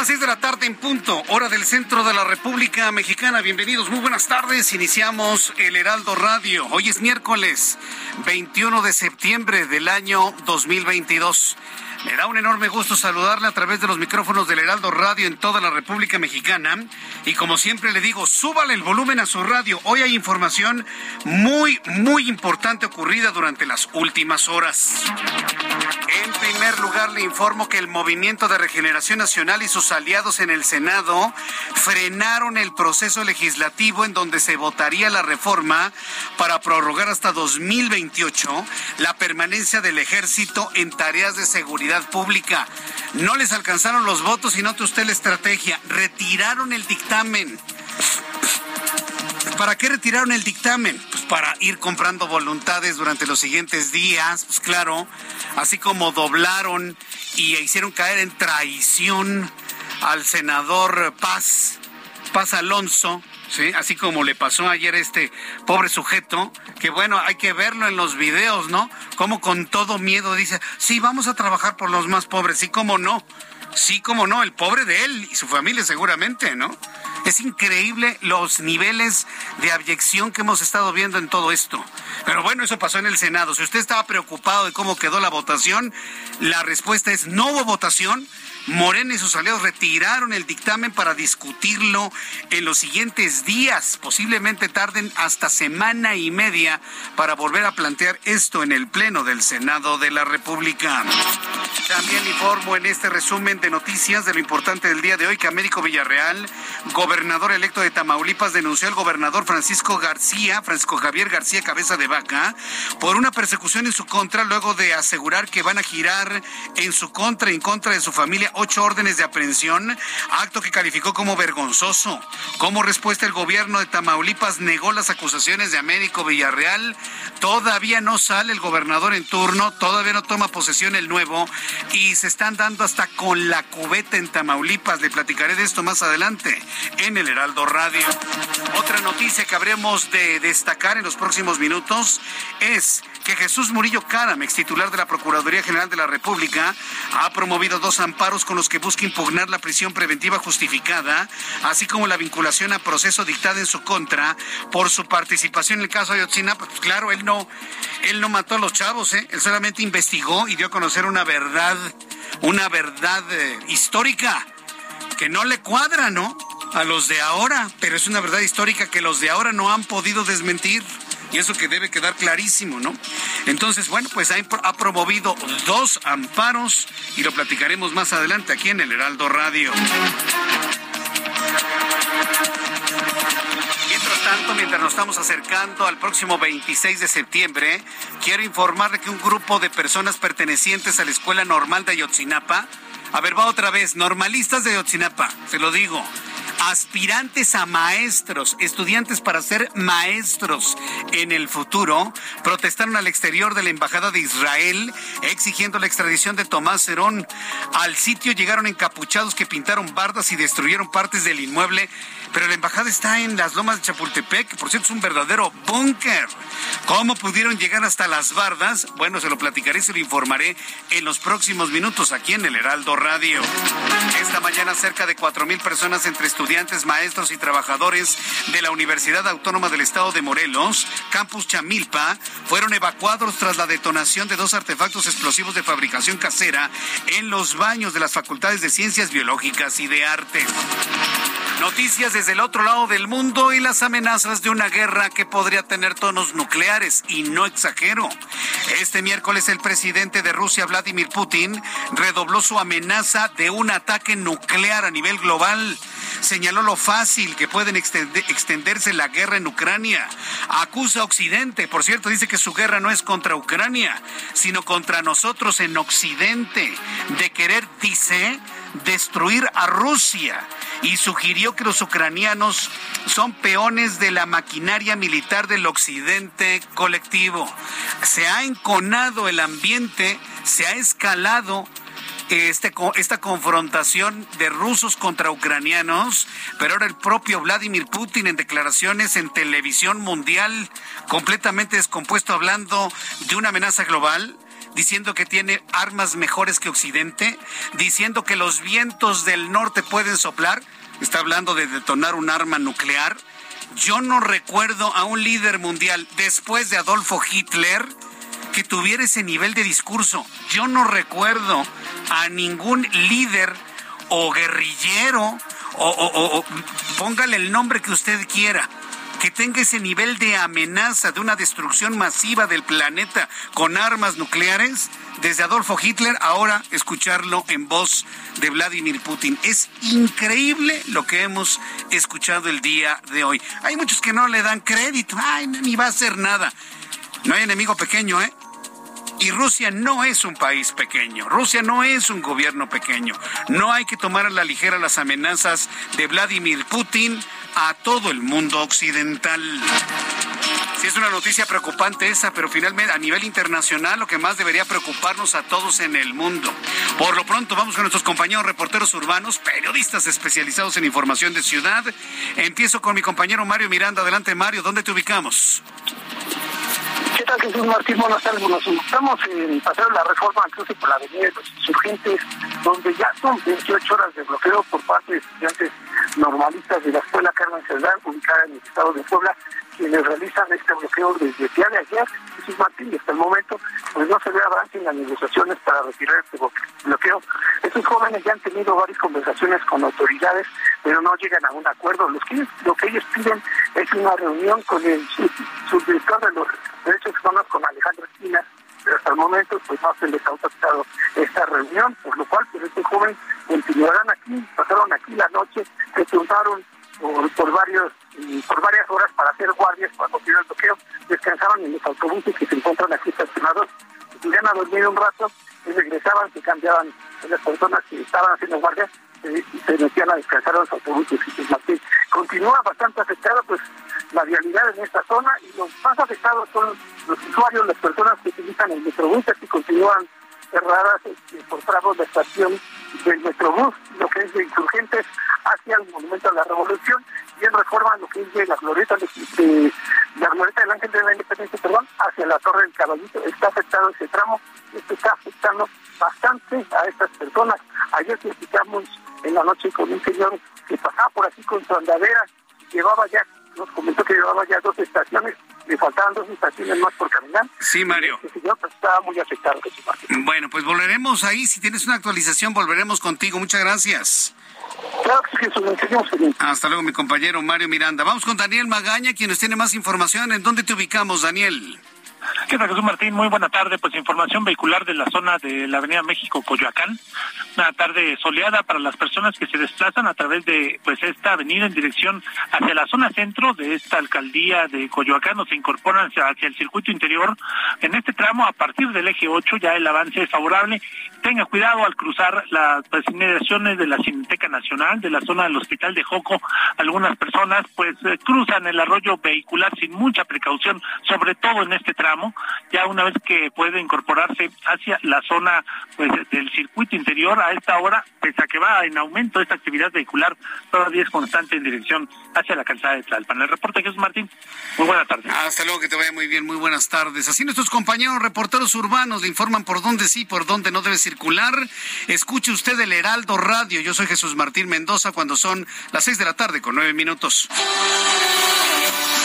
Las 6 de la tarde en punto, hora del centro de la República Mexicana. Bienvenidos, muy buenas tardes. Iniciamos el Heraldo Radio. Hoy es miércoles 21 de septiembre del año 2022. Me da un enorme gusto saludarle a través de los micrófonos del Heraldo Radio en toda la República Mexicana. Y como siempre le digo, súbale el volumen a su radio. Hoy hay información muy, muy importante ocurrida durante las últimas horas. En primer lugar, le informo que el Movimiento de Regeneración Nacional y sus aliados en el Senado frenaron el proceso legislativo en donde se votaría la reforma para prorrogar hasta 2028 la permanencia del ejército en tareas de seguridad pública. No les alcanzaron los votos y note usted la estrategia. Retiraron el dictamen. ¿Para qué retiraron el dictamen? Pues para ir comprando voluntades durante los siguientes días, pues claro, así como doblaron y hicieron caer en traición al senador Paz, Paz Alonso, ¿sí? Así como le pasó ayer a este pobre sujeto, que bueno, hay que verlo en los videos, ¿no? Como con todo miedo dice, sí, vamos a trabajar por los más pobres, sí, cómo no. Sí, cómo no, el pobre de él y su familia seguramente, ¿no? Es increíble los niveles de abyección que hemos estado viendo en todo esto. Pero bueno, eso pasó en el Senado. Si usted estaba preocupado de cómo quedó la votación, la respuesta es no hubo votación. Morena y sus aliados retiraron el dictamen para discutirlo en los siguientes días. Posiblemente tarden hasta semana y media para volver a plantear esto en el Pleno del Senado de la República. También informo en este resumen de noticias de lo importante del día de hoy que Américo Villarreal, gobernador electo de Tamaulipas, denunció al gobernador Francisco García, Francisco Javier García Cabeza de Vaca, por una persecución en su contra luego de asegurar que van a girar en su contra en contra de su familia ocho órdenes de aprehensión, acto que calificó como vergonzoso. Como respuesta, el gobierno de Tamaulipas negó las acusaciones de Américo Villarreal. Todavía no sale el gobernador en turno, todavía no toma posesión el nuevo y se están dando hasta con la cubeta en Tamaulipas. Le platicaré de esto más adelante en el Heraldo Radio. Otra noticia que habremos de destacar en los próximos minutos es que Jesús Murillo Caram, ex titular de la Procuraduría General de la República, ha promovido dos amparos con los que busca impugnar la prisión preventiva justificada, así como la vinculación a proceso dictada en su contra por su participación en el caso de Ayotzinapa. Pues claro, él no, él no mató a los chavos, ¿eh? él solamente investigó y dio a conocer una verdad, una verdad eh, histórica que no le cuadra, ¿no? A los de ahora, pero es una verdad histórica que los de ahora no han podido desmentir. Y eso que debe quedar clarísimo, ¿no? Entonces, bueno, pues ha, promovido dos amparos y lo platicaremos más adelante aquí en el Heraldo Radio. Mientras tanto, mientras nos estamos acercando al próximo 26 de septiembre, quiero informarle que un grupo de personas pertenecientes a la Escuela Normal de Ayotzinapa, a ver, va otra vez, normalistas de Ayotzinapa, se lo digo, aspirantes a maestros, estudiantes para ser maestros en el futuro, protestaron al exterior de la Embajada de Israel exigiendo la extradición de Tomás Cerón. Al sitio llegaron encapuchados que pintaron bardas y destruyeron partes del inmueble. Pero la embajada está en las lomas de Chapultepec, que por cierto es un verdadero búnker. ¿Cómo pudieron llegar hasta las bardas? Bueno, se lo platicaré y se lo informaré en los próximos minutos aquí en el Heraldo Radio. Esta mañana cerca de cuatro mil personas entre estudiantes, maestros y trabajadores de la Universidad Autónoma del Estado de Morelos, Campus Chamilpa, fueron evacuados tras la detonación de dos artefactos explosivos de fabricación casera en los baños de las facultades de Ciencias Biológicas y de Arte. Noticias desde el otro lado del mundo y las amenazas de una guerra que podría tener tonos nucleares, y no exagero. Este miércoles el presidente de Rusia, Vladimir Putin, redobló su amenaza de un ataque nuclear a nivel global. Señaló lo fácil que pueden extenderse la guerra en Ucrania. Acusa a Occidente, por cierto, dice que su guerra no es contra Ucrania, sino contra nosotros en Occidente, de querer, dice, destruir a Rusia y sugirió que los ucranianos son peones de la maquinaria militar del occidente colectivo. Se ha enconado el ambiente, se ha escalado este, esta confrontación de rusos contra ucranianos, pero ahora el propio Vladimir Putin en declaraciones en televisión mundial, completamente descompuesto, hablando de una amenaza global, diciendo que tiene armas mejores que Occidente, diciendo que los vientos del norte pueden soplar, está hablando de detonar un arma nuclear. Yo no recuerdo a un líder mundial después de Adolfo Hitler que tuviera ese nivel de discurso. Yo no recuerdo a ningún líder o guerrillero o, póngale el nombre que usted quiera que tenga ese nivel de amenaza de una destrucción masiva del planeta con armas nucleares, desde Adolfo Hitler, ahora escucharlo en voz de Vladimir Putin. Es increíble lo que hemos escuchado el día de hoy. Hay muchos que no le dan crédito, ay, ni va a hacer nada. No hay enemigo pequeño, ¿eh? Y Rusia no es un país pequeño, Rusia no es un gobierno pequeño. No hay que tomar a la ligera las amenazas de Vladimir Putin a todo el mundo occidental. Sí, es una noticia preocupante esa, pero finalmente a nivel internacional lo que más debería preocuparnos a todos en el mundo. Por lo pronto vamos con nuestros compañeros reporteros urbanos, periodistas especializados en información de ciudad. Empiezo con mi compañero Mario Miranda. Adelante Mario, ¿dónde te ubicamos? ¿Qué tal Jesús Martín? Buenas tardes. Nos estamos en de la Reforma, incluso por la Avenida de los Insurgentes, donde ya son 28 horas de bloqueo por parte de estudiantes normalistas de la Escuela Carmen Cerdán, ubicada en el estado de Puebla, quienes realizan este bloqueo desde el día de ayer, Jesús Martín, y hasta el momento pues no se ve avance en las negociaciones para retirar este bloqueo. Estos jóvenes ya han tenido varias conversaciones con autoridades, pero no llegan a un acuerdo. Los que, lo que ellos piden es una reunión con el subdirector de los derechos humanos, con Alejandro Espina, pero hasta el momento pues no se les ha autorizado esta reunión, por lo cual pues este joven continuarán aquí, pasaron aquí la noche, se juntaron por, varios por varias horas para hacer guardias cuando tienen el bloqueo, descansaron en los autobuses que se encuentran aquí estacionados, iban a dormir un rato y regresaban, se cambiaban las personas que estaban haciendo guardias y se metían a descansar a los autobuses. Y continúa bastante afectada pues la vialidad en esta zona y los más afectados son los usuarios, las personas que utilizan el metrobús y continúan cerradas este, por tramos de estación del Metrobús, lo que es de insurgentes hacia el Monumento a la Revolución y en reforma lo que es de la glorieta de, la glorieta del Ángel de la Independencia, perdón, hacia la Torre del Caballito. Está afectado ese tramo, esto está afectando bastante a estas personas. Ayer platicamos en la noche con un señor que pasaba por aquí con su andadera, llevaba ya, nos comentó que llevaba ya dos estaciones le faltaban dos estaciones más por caminar. Sí, Mario. Este señor pues, estaba muy afectado. Bueno, pues volveremos ahí. Si tienes una actualización, volveremos contigo. Muchas gracias. Claro que sí, Hasta luego, mi compañero Mario Miranda. Vamos con Daniel Magaña, quien nos tiene más información. ¿En dónde te ubicamos, Daniel? ¿Qué tal, Jesús Martín? Muy buena tarde. Pues información vehicular de la zona de la Avenida México, Coyoacán. Una tarde soleada para las personas que se desplazan a través de pues esta avenida en dirección hacia la zona centro de esta alcaldía de Coyoacán o se incorporan hacia, el circuito interior. En este tramo, a partir del eje 8, ya el avance es favorable. Tenga cuidado al cruzar las pues, inmediaciones de la Cineteca Nacional, de la zona del Hospital de Joco. Algunas personas pues eh, cruzan el arroyo vehicular sin mucha precaución, sobre todo en este tramo ya una vez que puede incorporarse hacia la zona pues del circuito interior a esta hora, pese a que va en aumento esta actividad vehicular, todavía es constante en dirección hacia la calzada de Tlalpan. El reporte Jesús Martín, muy buenas tardes. Hasta luego, que te vaya muy bien, muy buenas tardes. Así nuestros compañeros reporteros urbanos le informan por dónde sí, por dónde no debe circular. Escuche usted el Heraldo Radio. Yo soy Jesús Martín Mendoza cuando son las seis de la tarde con nueve minutos.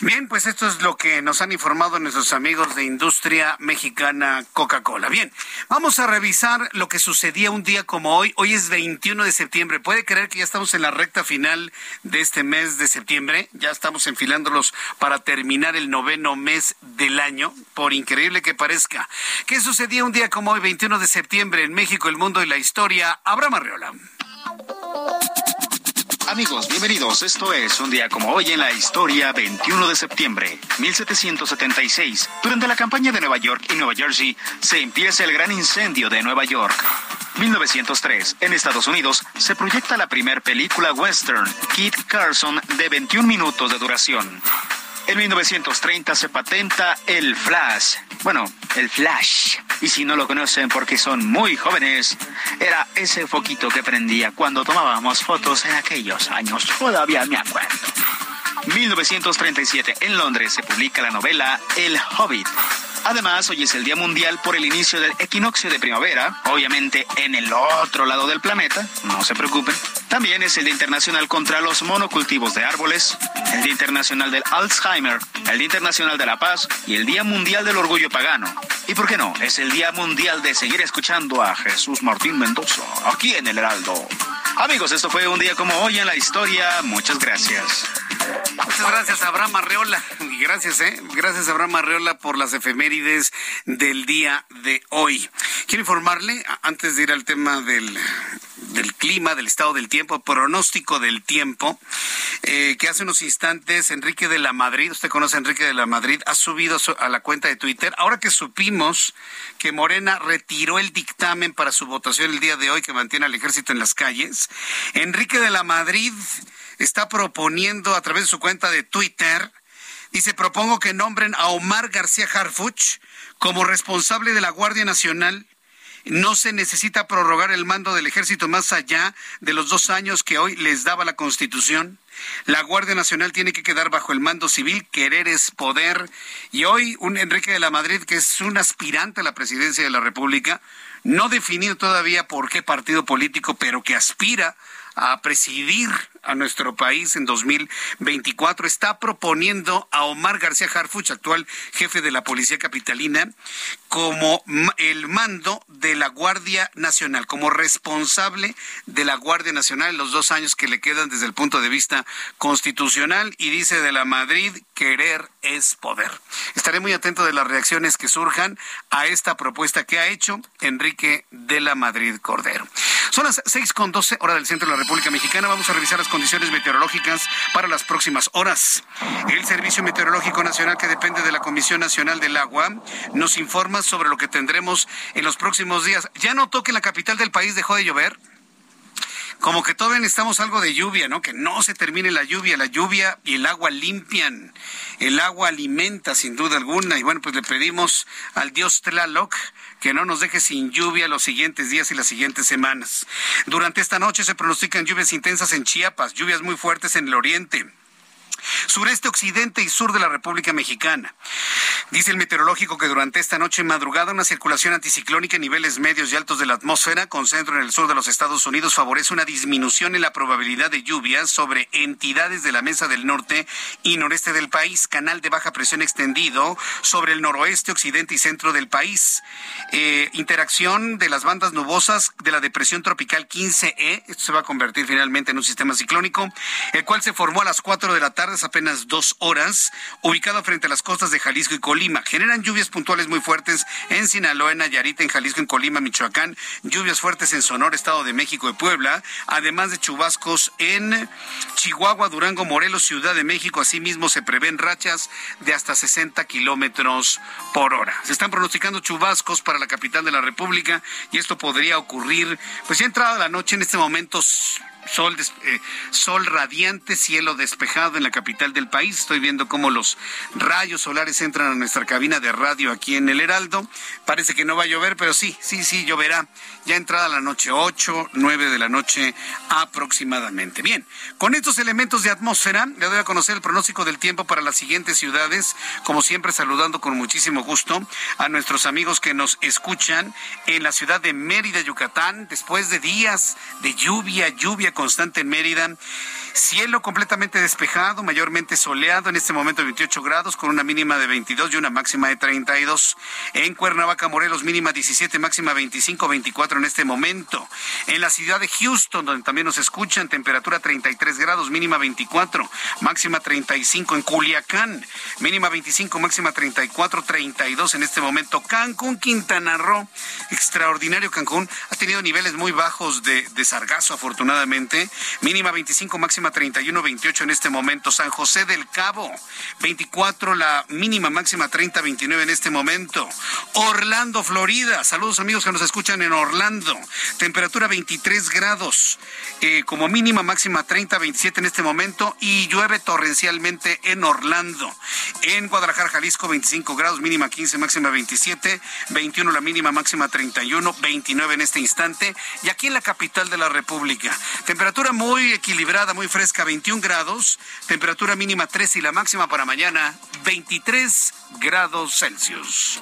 Bien, pues esto es lo que nos han informado nuestros amigos de Industria Mexicana Coca-Cola. Bien, vamos a revisar lo que sucedía un día como hoy. Hoy es 21 de septiembre. ¿Puede creer que ya estamos en la recta final de este mes de septiembre? Ya estamos enfilándolos para terminar el noveno mes del año, por increíble que parezca. ¿Qué sucedía un día como hoy, 21 de septiembre, en México, el mundo y la historia? Abraham Arreola. Amigos, bienvenidos. Esto es un día como hoy en la historia, 21 de septiembre, 1776. Durante la campaña de Nueva York y Nueva Jersey, se empieza el gran incendio de Nueva York. 1903. En Estados Unidos se proyecta la primera película western, Kit Carson, de 21 minutos de duración. En 1930 se patenta el flash. Bueno, el flash. Y si no lo conocen porque son muy jóvenes, era ese foquito que prendía cuando tomábamos fotos en aquellos años. Todavía me acuerdo. 1937 en Londres se publica la novela El Hobbit. Además, hoy es el Día Mundial por el inicio del equinoccio de primavera, obviamente en el otro lado del planeta, no se preocupen. También es el Día Internacional contra los monocultivos de árboles, el Día Internacional del Alzheimer, el Día Internacional de la Paz y el Día Mundial del Orgullo Pagano. ¿Y por qué no? Es el Día Mundial de seguir escuchando a Jesús Martín Mendoza, aquí en el Heraldo. Amigos, esto fue un día como hoy en la historia. Muchas gracias. Muchas gracias, Abraham Arreola. Y gracias, ¿eh? Gracias, Abraham Arreola, por las efemérides del día de hoy. Quiero informarle, antes de ir al tema del, del clima, del estado del tiempo, pronóstico del tiempo, eh, que hace unos instantes Enrique de la Madrid, usted conoce a Enrique de la Madrid, ha subido a la cuenta de Twitter. Ahora que supimos que Morena retiró el dictamen para su votación el día de hoy que mantiene al ejército en las calles, Enrique de la Madrid está proponiendo a través de su cuenta de Twitter, dice, propongo que nombren a Omar García Harfuch como responsable de la Guardia Nacional. No se necesita prorrogar el mando del ejército más allá de los dos años que hoy les daba la Constitución. La Guardia Nacional tiene que quedar bajo el mando civil, querer es poder. Y hoy un Enrique de la Madrid, que es un aspirante a la presidencia de la República, no definido todavía por qué partido político, pero que aspira a presidir a nuestro país en 2024, está proponiendo a Omar García Harfuch, actual jefe de la Policía Capitalina, como el mando de la Guardia Nacional, como responsable de la Guardia Nacional en los dos años que le quedan desde el punto de vista constitucional. Y dice de la Madrid, querer es poder. Estaré muy atento de las reacciones que surjan a esta propuesta que ha hecho Enrique de la Madrid Cordero. Son las seis con doce hora del centro de la República Mexicana. Vamos a revisar las condiciones meteorológicas para las próximas horas. El Servicio Meteorológico Nacional, que depende de la Comisión Nacional del Agua, nos informa sobre lo que tendremos en los próximos días. ¿Ya notó que en la capital del país dejó de llover? Como que todavía necesitamos algo de lluvia, ¿no? Que no se termine la lluvia. La lluvia y el agua limpian. El agua alimenta, sin duda alguna. Y bueno, pues le pedimos al dios Tlaloc que no nos deje sin lluvia los siguientes días y las siguientes semanas. Durante esta noche se pronostican lluvias intensas en Chiapas, lluvias muy fuertes en el oriente sureste, occidente y sur de la República Mexicana. Dice el meteorológico que durante esta noche madrugada una circulación anticiclónica en niveles medios y altos de la atmósfera, con centro en el sur de los Estados Unidos, favorece una disminución en la probabilidad de lluvias sobre entidades de la mesa del norte y noreste del país, canal de baja presión extendido sobre el noroeste, occidente y centro del país. Eh, interacción de las bandas nubosas de la depresión tropical 15E, esto se va a convertir finalmente en un sistema ciclónico, el cual se formó a las 4 de la tarde apenas dos horas, ubicado frente a las costas de Jalisco y Colima. Generan lluvias puntuales muy fuertes en Sinaloa, en Nayarit, en Jalisco, en Colima, Michoacán, lluvias fuertes en Sonora, Estado de México y Puebla, además de chubascos en Chihuahua, Durango, Morelos, Ciudad de México. Asimismo, se prevén rachas de hasta 60 kilómetros por hora. Se están pronosticando chubascos para la capital de la República y esto podría ocurrir, pues ya entrada la noche en este momento sol, eh, sol radiante, cielo despejado en la capital del país. Estoy viendo cómo los rayos solares entran a nuestra cabina de radio aquí en el Heraldo. Parece que no va a llover, pero sí, sí, sí, lloverá. Ya entrada la noche, 8, 9 de la noche aproximadamente. Bien, con estos elementos de atmósfera, le doy a conocer el pronóstico del tiempo para las siguientes ciudades. Como siempre, saludando con muchísimo gusto a nuestros amigos que nos escuchan en la ciudad de Mérida, Yucatán, después de días de lluvia, lluvia constante en Mérida. Cielo completamente despejado, mayormente soleado, en este momento 28 grados, con una mínima de 22 y una máxima de 32. En Cuernavaca, Morelos, mínima 17, máxima 25, 24 en este momento. En la ciudad de Houston, donde también nos escuchan, temperatura 33 grados, mínima 24, máxima 35. En Culiacán, mínima 25, máxima 34, 32 en este momento. Cancún, Quintana Roo, extraordinario Cancún, ha tenido niveles muy bajos de, de sargazo, afortunadamente. Mínima 25, máxima 31, 28 en este momento. San José del Cabo, 24 la mínima, máxima 30, 29 en este momento. Orlando, Florida. Saludos amigos que nos escuchan en Orlando. Temperatura 23 grados. Eh, como mínima, máxima 30, 27 en este momento. Y llueve torrencialmente en Orlando. En Guadalajara, Jalisco, 25 grados, mínima 15, máxima 27. 21 la mínima, máxima 31, 29 en este instante. Y aquí en la capital de la República. Temperatura muy equilibrada, muy fresca, 21 grados, temperatura mínima 3 y la máxima para mañana 23 grados Celsius.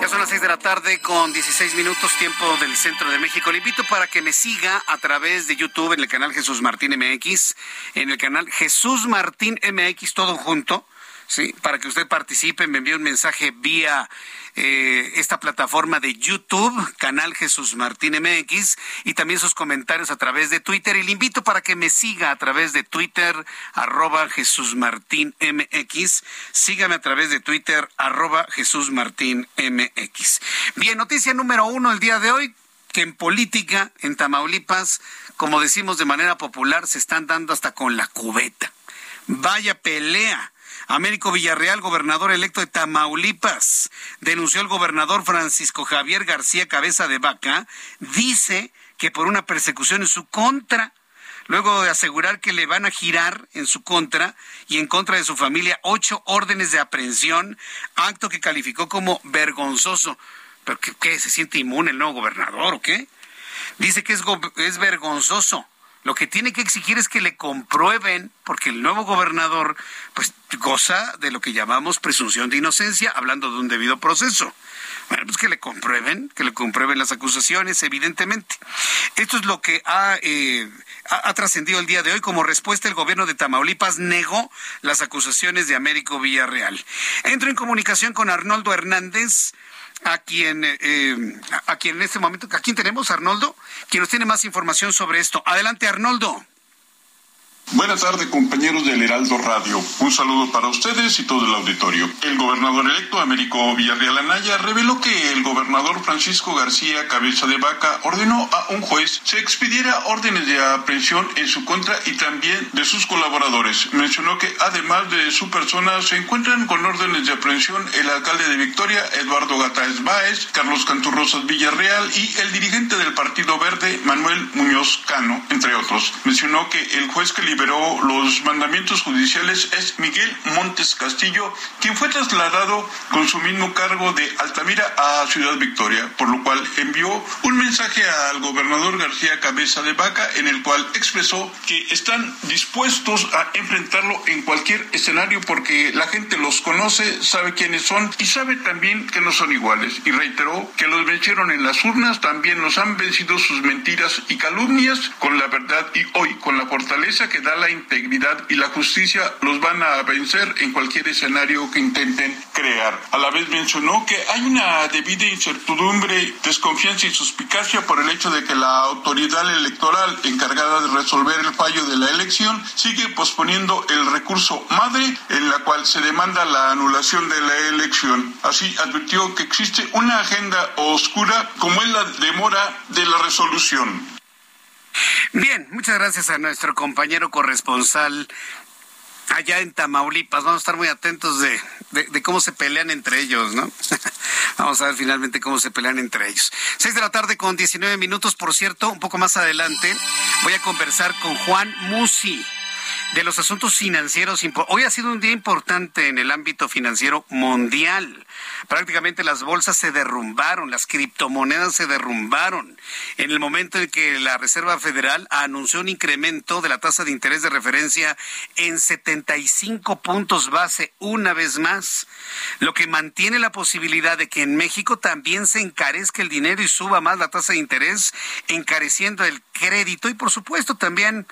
Ya son las 6 de la tarde con 16 minutos tiempo del centro de México. Le invito para que me siga a través de YouTube en el canal Jesús Martín MX, en el canal Jesús Martín MX todo junto, ¿sí? Para que usted participe, me envíe un mensaje vía eh, esta plataforma de YouTube, canal Jesús Martín MX, y también sus comentarios a través de Twitter. Y le invito para que me siga a través de Twitter, arroba Jesús Martín MX. Sígame a través de Twitter, arroba Jesús Martín MX. Bien, noticia número uno el día de hoy, que en política, en Tamaulipas, como decimos de manera popular, se están dando hasta con la cubeta. Vaya pelea Américo Villarreal, gobernador electo de Tamaulipas, denunció al gobernador Francisco Javier García Cabeza de Vaca, dice que por una persecución en su contra, luego de asegurar que le van a girar en su contra y en contra de su familia ocho órdenes de aprehensión, acto que calificó como vergonzoso. ¿Pero qué? ¿Se siente inmune el nuevo gobernador o qué? Dice que es, es vergonzoso lo que tiene que exigir es que le comprueben, porque el nuevo gobernador pues goza de lo que llamamos presunción de inocencia, hablando de un debido proceso. Bueno, pues que le comprueben, que le comprueben las acusaciones, evidentemente. Esto es lo que ha, eh, ha, ha trascendido el día de hoy. Como respuesta, el gobierno de Tamaulipas negó las acusaciones de Américo Villarreal. Entro en comunicación con Arnoldo Hernández, a quien, eh, a quien en este momento, ¿a tenemos, Arnoldo? Quien nos tiene más información sobre esto. Adelante, Arnoldo. Buenas tardes, compañeros del Heraldo Radio. Un saludo para ustedes y todo el auditorio. El gobernador electo Américo Villarreal Anaya reveló que el gobernador Francisco García Cabeza de Vaca ordenó a un juez se expidiera órdenes de aprehensión en su contra y también de sus colaboradores. Mencionó que además de su persona se encuentran con órdenes de aprehensión el alcalde de Victoria, Eduardo Gataes Báez, Carlos Canturrosas Villarreal y el dirigente del Partido Verde, Manuel Muñoz Cano, entre otros. Mencionó que el juez que liberó los mandamientos judiciales es Miguel Montes Castillo, quien fue trasladado con su mismo cargo de Altamira a Ciudad Victoria, por lo cual envió un mensaje al gobernador García Cabeza de Vaca en el cual expresó que están dispuestos a enfrentarlo en cualquier escenario porque la gente los conoce, sabe quiénes son y sabe también que no son iguales. Y reiteró que los vencieron en las urnas, también los han vencido sus mentiras y calumnias con la verdad y hoy con la fortaleza que da la integridad y la justicia los van a vencer en cualquier escenario que intenten crear. A la vez mencionó que hay una debida incertidumbre, desconfianza y suspicacia por el hecho de que la autoridad electoral encargada de resolver el fallo de la elección sigue posponiendo el recurso madre en la cual se demanda la anulación de la elección. Así advirtió que existe una agenda oscura como es la demora de la resolución. Bien, muchas gracias a nuestro compañero corresponsal allá en Tamaulipas. Vamos a estar muy atentos de, de, cómo se pelean entre ellos, ¿no? Vamos a ver finalmente cómo se pelean entre ellos. Seis de la tarde con 19 minutos, por cierto, un poco más adelante voy a conversar con Juan Musi de los asuntos financieros. Hoy ha sido un día importante en el ámbito financiero mundial. Prácticamente las bolsas se derrumbaron, las criptomonedas se derrumbaron. En el momento en que la Reserva Federal anunció un incremento de la tasa de interés de referencia en 75 puntos base una vez más, lo que mantiene la posibilidad de que en México también se encarezca el dinero y suba más la tasa de interés, encareciendo el crédito y por supuesto también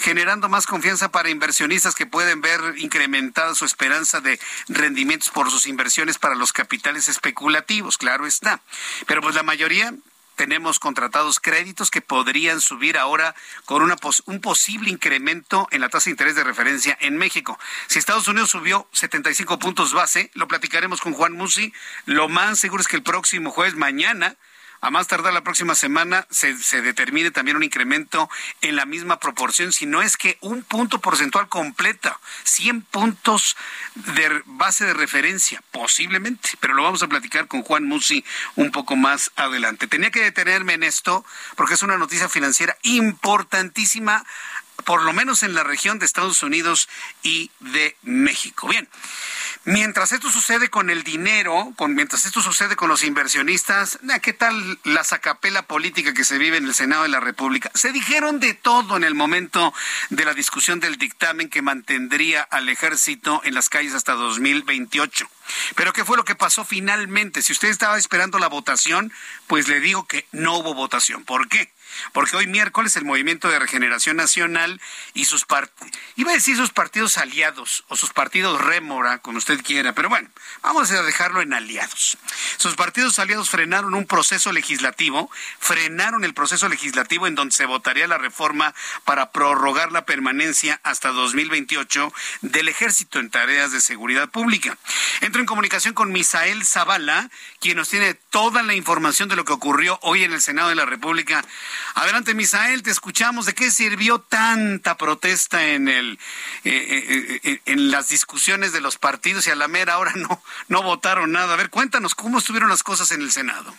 generando más confianza para inversionistas que pueden ver incrementada su esperanza de rendimientos por sus inversiones para los capitales especulativos, claro está. Pero pues la mayoría tenemos contratados créditos que podrían subir ahora con una un posible incremento en la tasa de interés de referencia en México. Si Estados Unidos subió 75 puntos base, lo platicaremos con Juan Musi. Lo más seguro es que el próximo jueves, mañana, a más tardar la próxima semana se, determine también un incremento en la misma proporción, si no es que un punto porcentual completa, 100 puntos de base de referencia, posiblemente, pero lo vamos a platicar con Juan Musi un poco más adelante. Tenía que detenerme en esto porque es una noticia financiera importantísima por lo menos en la región de Estados Unidos y de México. Bien, Mientras esto sucede con el dinero, con, mientras esto sucede con los inversionistas, ¿qué tal la sacapela política que se vive en el Senado de la República? Se dijeron de todo en el momento de la discusión del dictamen que mantendría al ejército en las calles hasta 2028. Pero ¿qué fue lo que pasó finalmente? Si usted estaba esperando la votación, pues le digo que no hubo votación. ¿Por qué? Porque hoy miércoles el Movimiento de Regeneración Nacional y sus partidos, iba a decir sus partidos aliados o sus partidos rémora, como usted quiera, pero bueno, vamos a dejarlo en aliados. Sus partidos aliados frenaron un proceso legislativo, frenaron el proceso legislativo en donde se votaría la reforma para prorrogar la permanencia hasta 2028 del ejército en tareas de seguridad pública. Entro en comunicación con Misael Zavala, quien nos tiene toda la información de lo que ocurrió hoy en el Senado de la República. Adelante, Misael, te escuchamos. ¿De qué sirvió tanta protesta en el eh, eh, eh, en las discusiones de los partidos y a la mera hora no no votaron nada? A ver, cuéntanos cómo estuvieron las cosas en el Senado.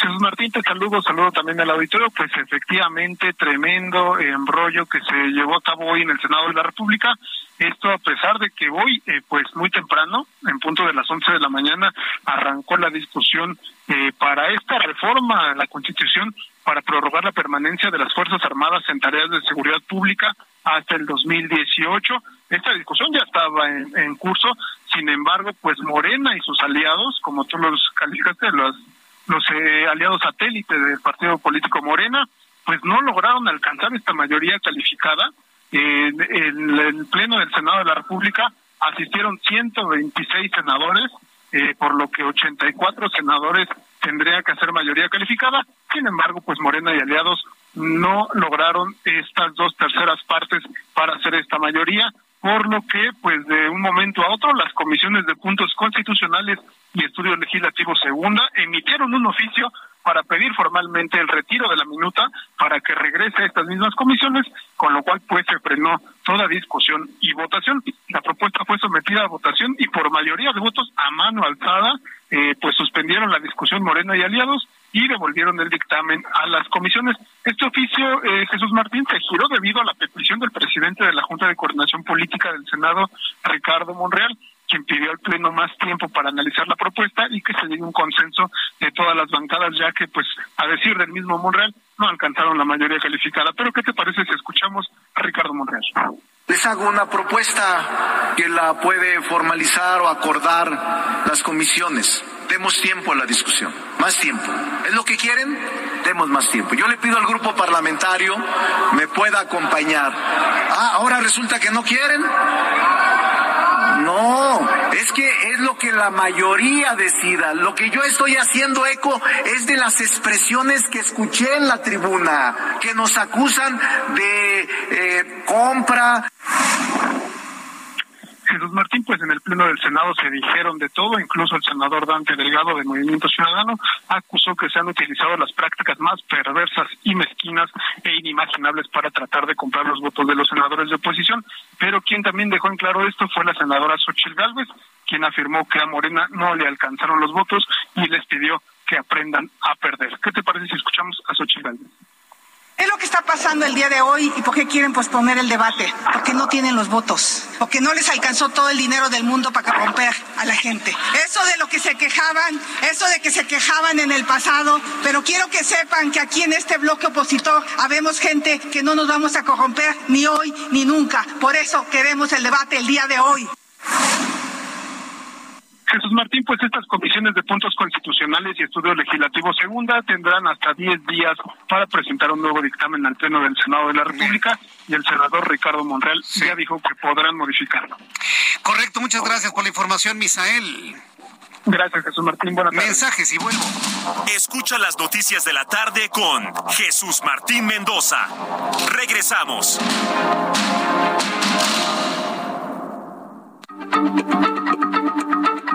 Jesús Martín, te saludo, saludo también al auditorio. Pues efectivamente, tremendo embrollo que se llevó a cabo hoy en el Senado de la República. Esto a pesar de que hoy, pues muy temprano, en punto de las 11 de la mañana, arrancó la discusión para esta reforma a la Constitución para prorrogar la permanencia de las Fuerzas Armadas en tareas de seguridad pública hasta el 2018. Esta discusión ya estaba en, curso, sin embargo, pues Morena y sus aliados, como tú los calificaste, los, los eh, aliados satélites del partido político Morena, pues no lograron alcanzar esta mayoría calificada. En el Pleno del Senado de la República asistieron 126 senadores, eh, por lo que 84 senadores tendría que hacer mayoría calificada. Sin embargo, pues Morena y aliados no lograron estas dos terceras partes para hacer esta mayoría, por lo que, pues de un momento a otro, las comisiones de puntos constitucionales y estudios legislativos segunda emitieron un oficio para pedir formalmente el retiro de la minuta para que regrese a estas mismas comisiones, con lo cual pues se frenó toda discusión y votación. La propuesta fue sometida a votación y por mayoría de votos a mano alzada, eh, pues suspendieron la discusión Morena y aliados y devolvieron el dictamen a las comisiones. Este oficio, eh, Jesús Martín, se giró debido a la petición del presidente de la Junta de Coordinación Política del Senado, Ricardo Monreal, quien pidió al Pleno más tiempo para analizar la propuesta y que se llegue un consenso de todas las bancadas, ya que, pues, a decir del mismo Monreal, no alcanzaron la mayoría calificada. Pero, ¿qué te parece si escuchamos a Ricardo Monreal? Les hago una propuesta que la puede formalizar o acordar las comisiones demos tiempo a la discusión, más tiempo. ¿Es lo que quieren? Demos más tiempo. Yo le pido al grupo parlamentario me pueda acompañar. Ah, ahora resulta que no quieren. No, es que es lo que la mayoría decida. Lo que yo estoy haciendo eco es de las expresiones que escuché en la tribuna, que nos acusan de eh, compra. Jesús Martín, pues en el Pleno del Senado se dijeron de todo, incluso el senador Dante Delgado de Movimiento Ciudadano acusó que se han utilizado las prácticas más perversas y mezquinas e inimaginables para tratar de comprar los votos de los senadores de oposición, pero quien también dejó en claro esto fue la senadora Xochitl Gálvez, quien afirmó que a Morena no le alcanzaron los votos y les pidió que aprendan a perder. ¿Qué te parece si escuchamos a Xochitl Gálvez? Es lo que está pasando el día de hoy y por qué quieren posponer el debate. Porque no tienen los votos. Porque no les alcanzó todo el dinero del mundo para corromper a la gente. Eso de lo que se quejaban, eso de que se quejaban en el pasado. Pero quiero que sepan que aquí en este bloque opositor habemos gente que no nos vamos a corromper ni hoy ni nunca. Por eso queremos el debate el día de hoy. Jesús Martín, pues estas comisiones de puntos constitucionales y estudios legislativos segunda tendrán hasta 10 días para presentar un nuevo dictamen al Pleno del Senado de la República y el senador Ricardo Monreal ya dijo que podrán modificarlo. Correcto, muchas gracias por la información, Misael. Gracias, Jesús Martín. Buenas tardes. Mensajes y vuelvo. Escucha las noticias de la tarde con Jesús Martín Mendoza. Regresamos.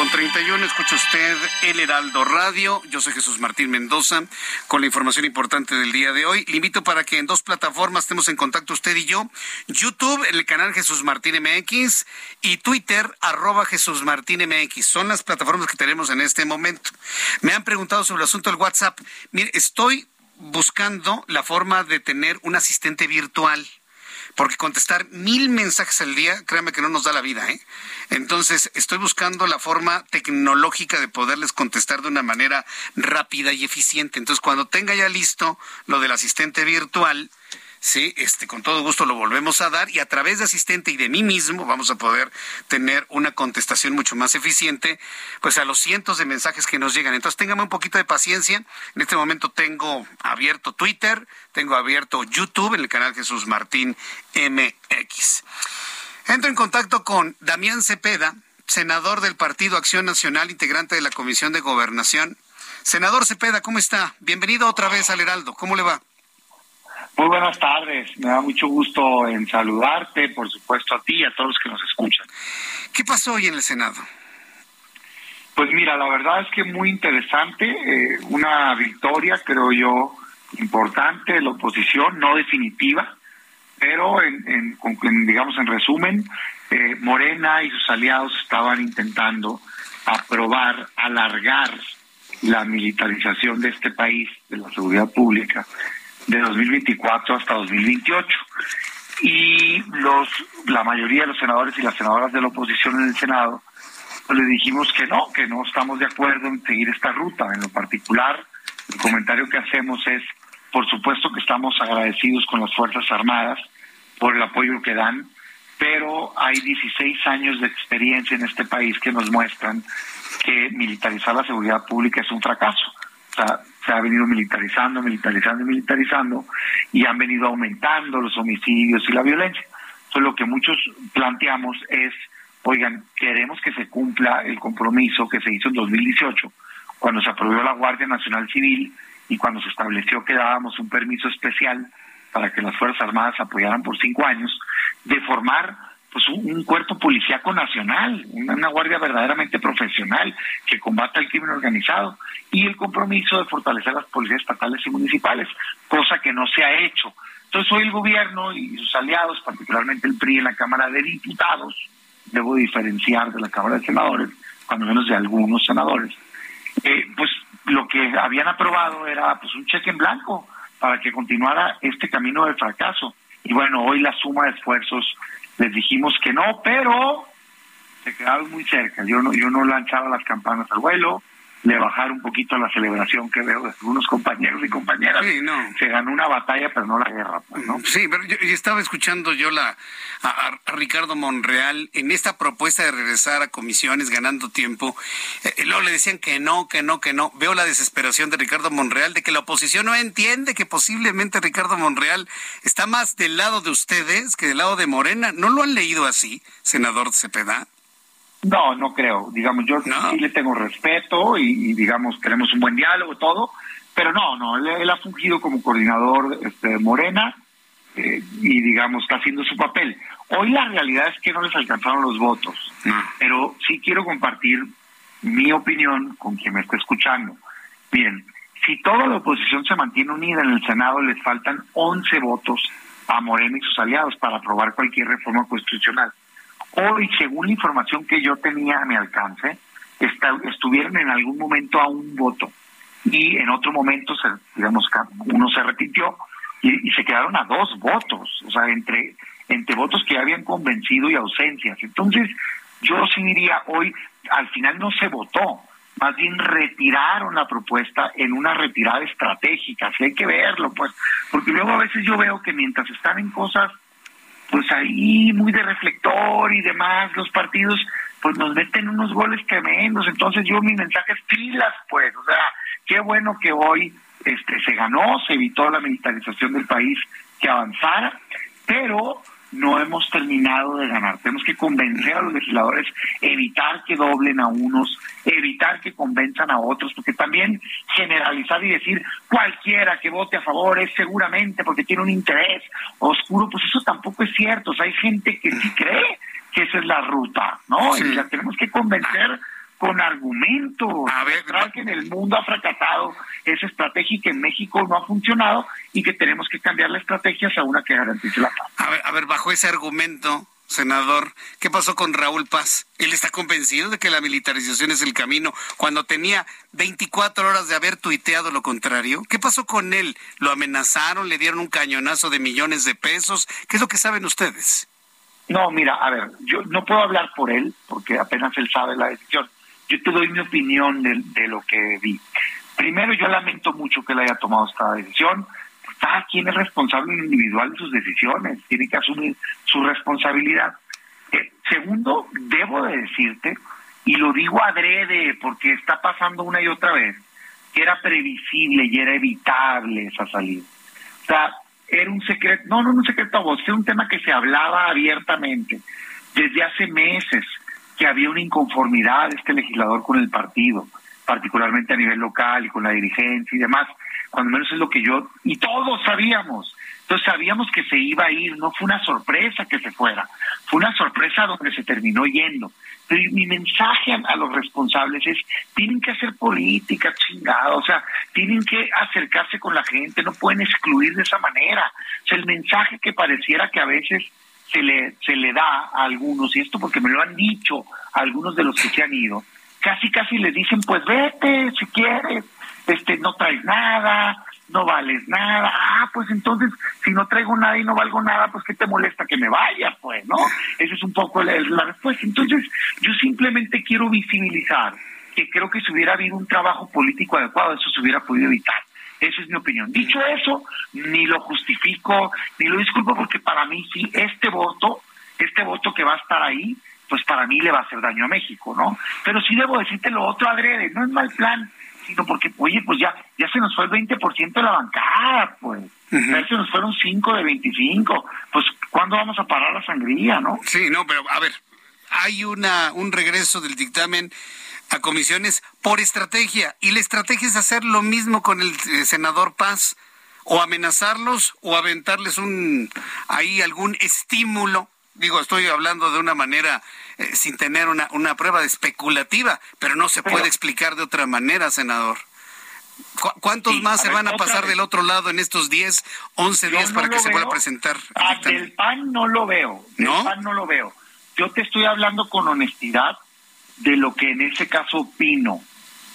Con 31. Escucha usted El Heraldo Radio. Yo soy Jesús Martín Mendoza con la información importante del día de hoy. Le invito para que en dos plataformas estemos en contacto usted y yo. YouTube, el canal Jesús Martín MX y Twitter, arroba Jesús Martín MX. Son las plataformas que tenemos en este momento. Me han preguntado sobre el asunto del WhatsApp. Mire, estoy buscando la forma de tener un asistente virtual porque contestar mil mensajes al día, créanme que no nos da la vida, ¿eh? Entonces, estoy buscando la forma tecnológica de poderles contestar de una manera rápida y eficiente. Entonces, cuando tenga ya listo lo del asistente virtual, sí, este, con todo gusto lo volvemos a dar y a través de asistente y de mí mismo vamos a poder tener una contestación mucho más eficiente, pues a los cientos de mensajes que nos llegan. Entonces, téngame un poquito de paciencia. En este momento tengo abierto Twitter, tengo abierto YouTube en el canal Jesús Martín MX. Entro en contacto con Damián Cepeda, senador del Partido Acción Nacional, integrante de la Comisión de Gobernación. Senador Cepeda, ¿cómo está? Bienvenido otra vez al Heraldo. ¿Cómo le va? Muy buenas tardes, me da mucho gusto en saludarte, por supuesto a ti y a todos los que nos escuchan. ¿Qué pasó hoy en el Senado? Pues mira, la verdad es que muy interesante, eh, una victoria creo yo importante de la oposición, no definitiva, pero en, en, en digamos en resumen, eh, Morena y sus aliados estaban intentando aprobar, alargar la militarización de este país, de la seguridad pública, de 2024 hasta 2028. Y los, la mayoría de los senadores y las senadoras de la oposición en el Senado pues les dijimos que no, que no estamos de acuerdo en seguir esta ruta. En lo particular, el comentario que hacemos es, por supuesto que estamos agradecidos con las Fuerzas Armadas por el apoyo que dan, pero hay 16 años de experiencia en este país que nos muestran que militarizar la seguridad pública es un fracaso. O sea, se venido militarizando, militarizando y militarizando y han venido aumentando los homicidios y la violencia. Entonces lo que muchos planteamos es, oigan, queremos que se cumpla el compromiso que se hizo en 2018, cuando se aprobó la Guardia Nacional Civil y cuando se estableció que dábamos un permiso especial para que las Fuerzas Armadas apoyaran por cinco años, de formar pues un, cuerpo policíaco nacional, una, guardia verdaderamente profesional que combata el crimen organizado y el compromiso de fortalecer las policías estatales y municipales, cosa que no se ha hecho. Entonces hoy el gobierno y sus aliados, particularmente el PRI en la Cámara de Diputados, debo diferenciar de la Cámara de Senadores, cuando menos de algunos senadores, eh, pues lo que habían aprobado era pues un cheque en blanco para que continuara este camino del fracaso. Y bueno, hoy la suma de esfuerzos les dijimos que no, pero se quedaron muy cerca. Yo no, yo no lanzaba las campanas al vuelo, le bajar un poquito la celebración que veo de algunos compañeros y compañeras. Se ganó una batalla, pero no la guerra, pues, ¿no? Sí, pero yo, estaba escuchando yo la a, Ricardo Monreal en esta propuesta de regresar a comisiones ganando tiempo. Eh, luego le decían que no, que no, que no. Veo la desesperación de Ricardo Monreal de que la oposición no entiende que posiblemente Ricardo Monreal está más del lado de ustedes que del lado de Morena. ¿No lo han leído así, senador Cepeda? No, no creo. Digamos, yo sí le tengo respeto y, digamos, tenemos un buen diálogo, todo, pero no, no, él, ha fungido como coordinador este, de Morena eh, y, digamos, está haciendo su papel. Hoy la realidad es que no les alcanzaron los votos, pero sí quiero compartir mi opinión con quien me está escuchando. Miren, si toda la oposición se mantiene unida en el Senado, les faltan 11 votos a Morena y sus aliados para aprobar cualquier reforma constitucional. Hoy, según la información que yo tenía a mi alcance, estuvieron en algún momento a un voto y en otro momento, se, digamos, uno se repitió y, se quedaron a dos votos, o sea, entre, entre votos que habían convencido y ausencias. Entonces, yo sí diría, hoy al final no se votó, más bien retiraron la propuesta en una retirada estratégica, así hay que verlo, pues, porque luego a veces yo veo que mientras están en cosas pues ahí muy de reflector y demás, los partidos pues nos meten unos goles tremendos, entonces yo mi mensaje es pilas pues, o sea, qué bueno que hoy este se ganó, se evitó la militarización del país que avanzara, pero no hemos terminado de ganar. Tenemos que convencer a los legisladores, evitar que doblen a unos, evitar que convenzan a otros, porque también generalizar y decir cualquiera que vote a favor es seguramente porque tiene un interés oscuro, pues eso tampoco es cierto. O sea, hay gente que sí cree que esa es la ruta, ¿no? Y la tenemos que convencer con argumentos. A ver, que en el mundo ha fracasado esa estrategia y que en México no ha funcionado y que tenemos que cambiar la estrategia a una que garantice la paz. A ver, a ver, bajo ese argumento, senador, ¿qué pasó con Raúl Paz? ¿Él está convencido de que la militarización es el camino cuando tenía 24 horas de haber tuiteado lo contrario? ¿Qué pasó con él? ¿Lo amenazaron? ¿Le dieron un cañonazo de millones de pesos? ¿Qué es lo que saben ustedes? No, mira, a ver, yo no puedo hablar por él porque apenas él sabe la decisión yo te doy mi opinión de, lo que vi. Primero, yo lamento mucho que él haya tomado esta decisión. Cada quien es responsable individual de sus decisiones, tiene que asumir su responsabilidad. Eh, segundo, debo de decirte, y lo digo adrede porque está pasando una y otra vez, que era previsible y era evitable esa salida. O sea, era un secreto, no, no, un secreto a voz, era un tema que se hablaba abiertamente desde hace meses que había una inconformidad de este legislador con el partido, particularmente a nivel local y con la dirigencia y demás, cuando menos es lo que yo, y todos sabíamos, entonces sabíamos que se iba a ir, no fue una sorpresa que se fuera, fue una sorpresa donde se terminó yendo. Pero mi mensaje a, los responsables es, tienen que hacer política, chingada, o sea, tienen que acercarse con la gente, no pueden excluir de esa manera. O sea, el mensaje que pareciera que a veces se le, se le da a algunos, y esto porque me lo han dicho algunos de los que se han ido, casi casi les dicen, pues vete si quieres, este, no traes nada, no vales nada, ah, pues entonces, si no traigo nada y no valgo nada, pues qué te molesta que me vaya, pues, ¿no? Esa es un poco la, la respuesta. Entonces, yo simplemente quiero visibilizar que creo que si hubiera habido un trabajo político adecuado, eso se hubiera podido evitar. Esa es mi opinión. Dicho eso, ni lo justifico, ni lo disculpo, porque para mí sí, este voto este voto que va a estar ahí, pues para mí le va a hacer daño a México, ¿no? Pero sí debo decirte lo otro adrede, no es mal plan, sino porque, oye, pues ya, ya se nos fue el 20% de la bancada, pues. Ya se nos fueron 5 de 25. Pues, ¿cuándo vamos a parar la sangría, no? Sí, no, pero a ver, hay una un regreso del dictamen a comisiones por estrategia y la estrategia es hacer lo mismo con el eh, senador Paz o amenazarlos o aventarles un ahí algún estímulo digo estoy hablando de una manera eh, sin tener una, una prueba especulativa pero no se puede explicar de otra manera senador ¿Cuántos más se van a pasar del otro lado en estos 10, 11 días para que se pueda presentar? Ah, del PAN no lo veo. Del ¿No? PAN no lo veo. Yo te estoy hablando con honestidad de lo que en ese caso opino,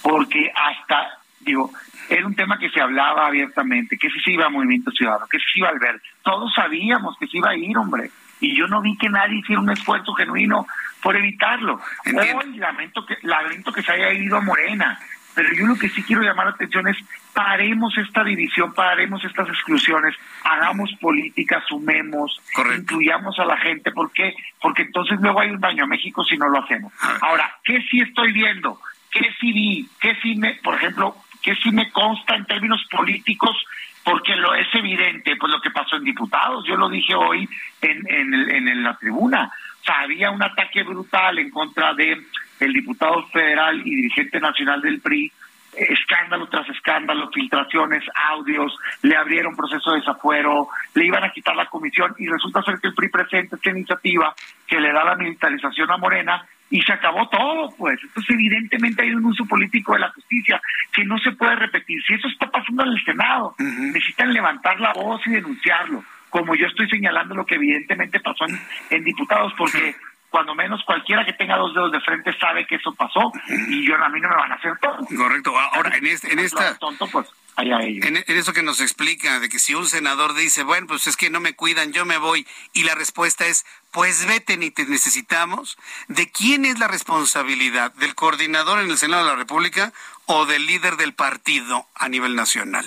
porque hasta, digo, era un tema que se hablaba abiertamente, que si se iba a Movimiento Ciudadano, que si se iba al ver, todos sabíamos que se iba a ir, hombre, y yo no vi que nadie hiciera un esfuerzo genuino por evitarlo. Hoy lamento que, lamento que se haya ido a Morena, pero yo lo que sí quiero llamar la atención es paremos esta división, paremos estas exclusiones, hagamos política, sumemos, incluyamos a la gente, ¿por qué? Porque entonces luego hay un daño a México si no lo hacemos. Ahora, ¿qué sí estoy viendo? ¿Qué sí vi? ¿Qué sí me, por ejemplo, qué sí me consta en términos políticos? Porque lo es evidente, pues lo que pasó en diputados, yo lo dije hoy en, en, en la tribuna, o sea, había un ataque brutal en contra de el diputado federal y dirigente nacional del PRI, escándalo tras escándalo, filtraciones, audios, le abrieron proceso de desafuero, le iban a quitar la comisión y resulta ser que el PRI presenta esta iniciativa que le da la militarización a Morena y se acabó todo, pues. Entonces, evidentemente hay un uso político de la justicia que no se puede repetir. Si eso está pasando en el Senado, necesitan levantar la voz y denunciarlo, como yo estoy señalando lo que evidentemente pasó en, diputados, porque cuando menos cualquiera que tenga dos dedos de frente sabe que eso pasó y yo a mí no me van a hacer todo. Correcto. Ahora, en, este, en esta... Tonto, pues, en, eso que nos explica, de que si un senador dice, bueno, pues es que no me cuidan, yo me voy, y la respuesta es, pues vete ni te necesitamos, ¿de quién es la responsabilidad? ¿Del coordinador en el Senado de la República o del líder del partido a nivel nacional?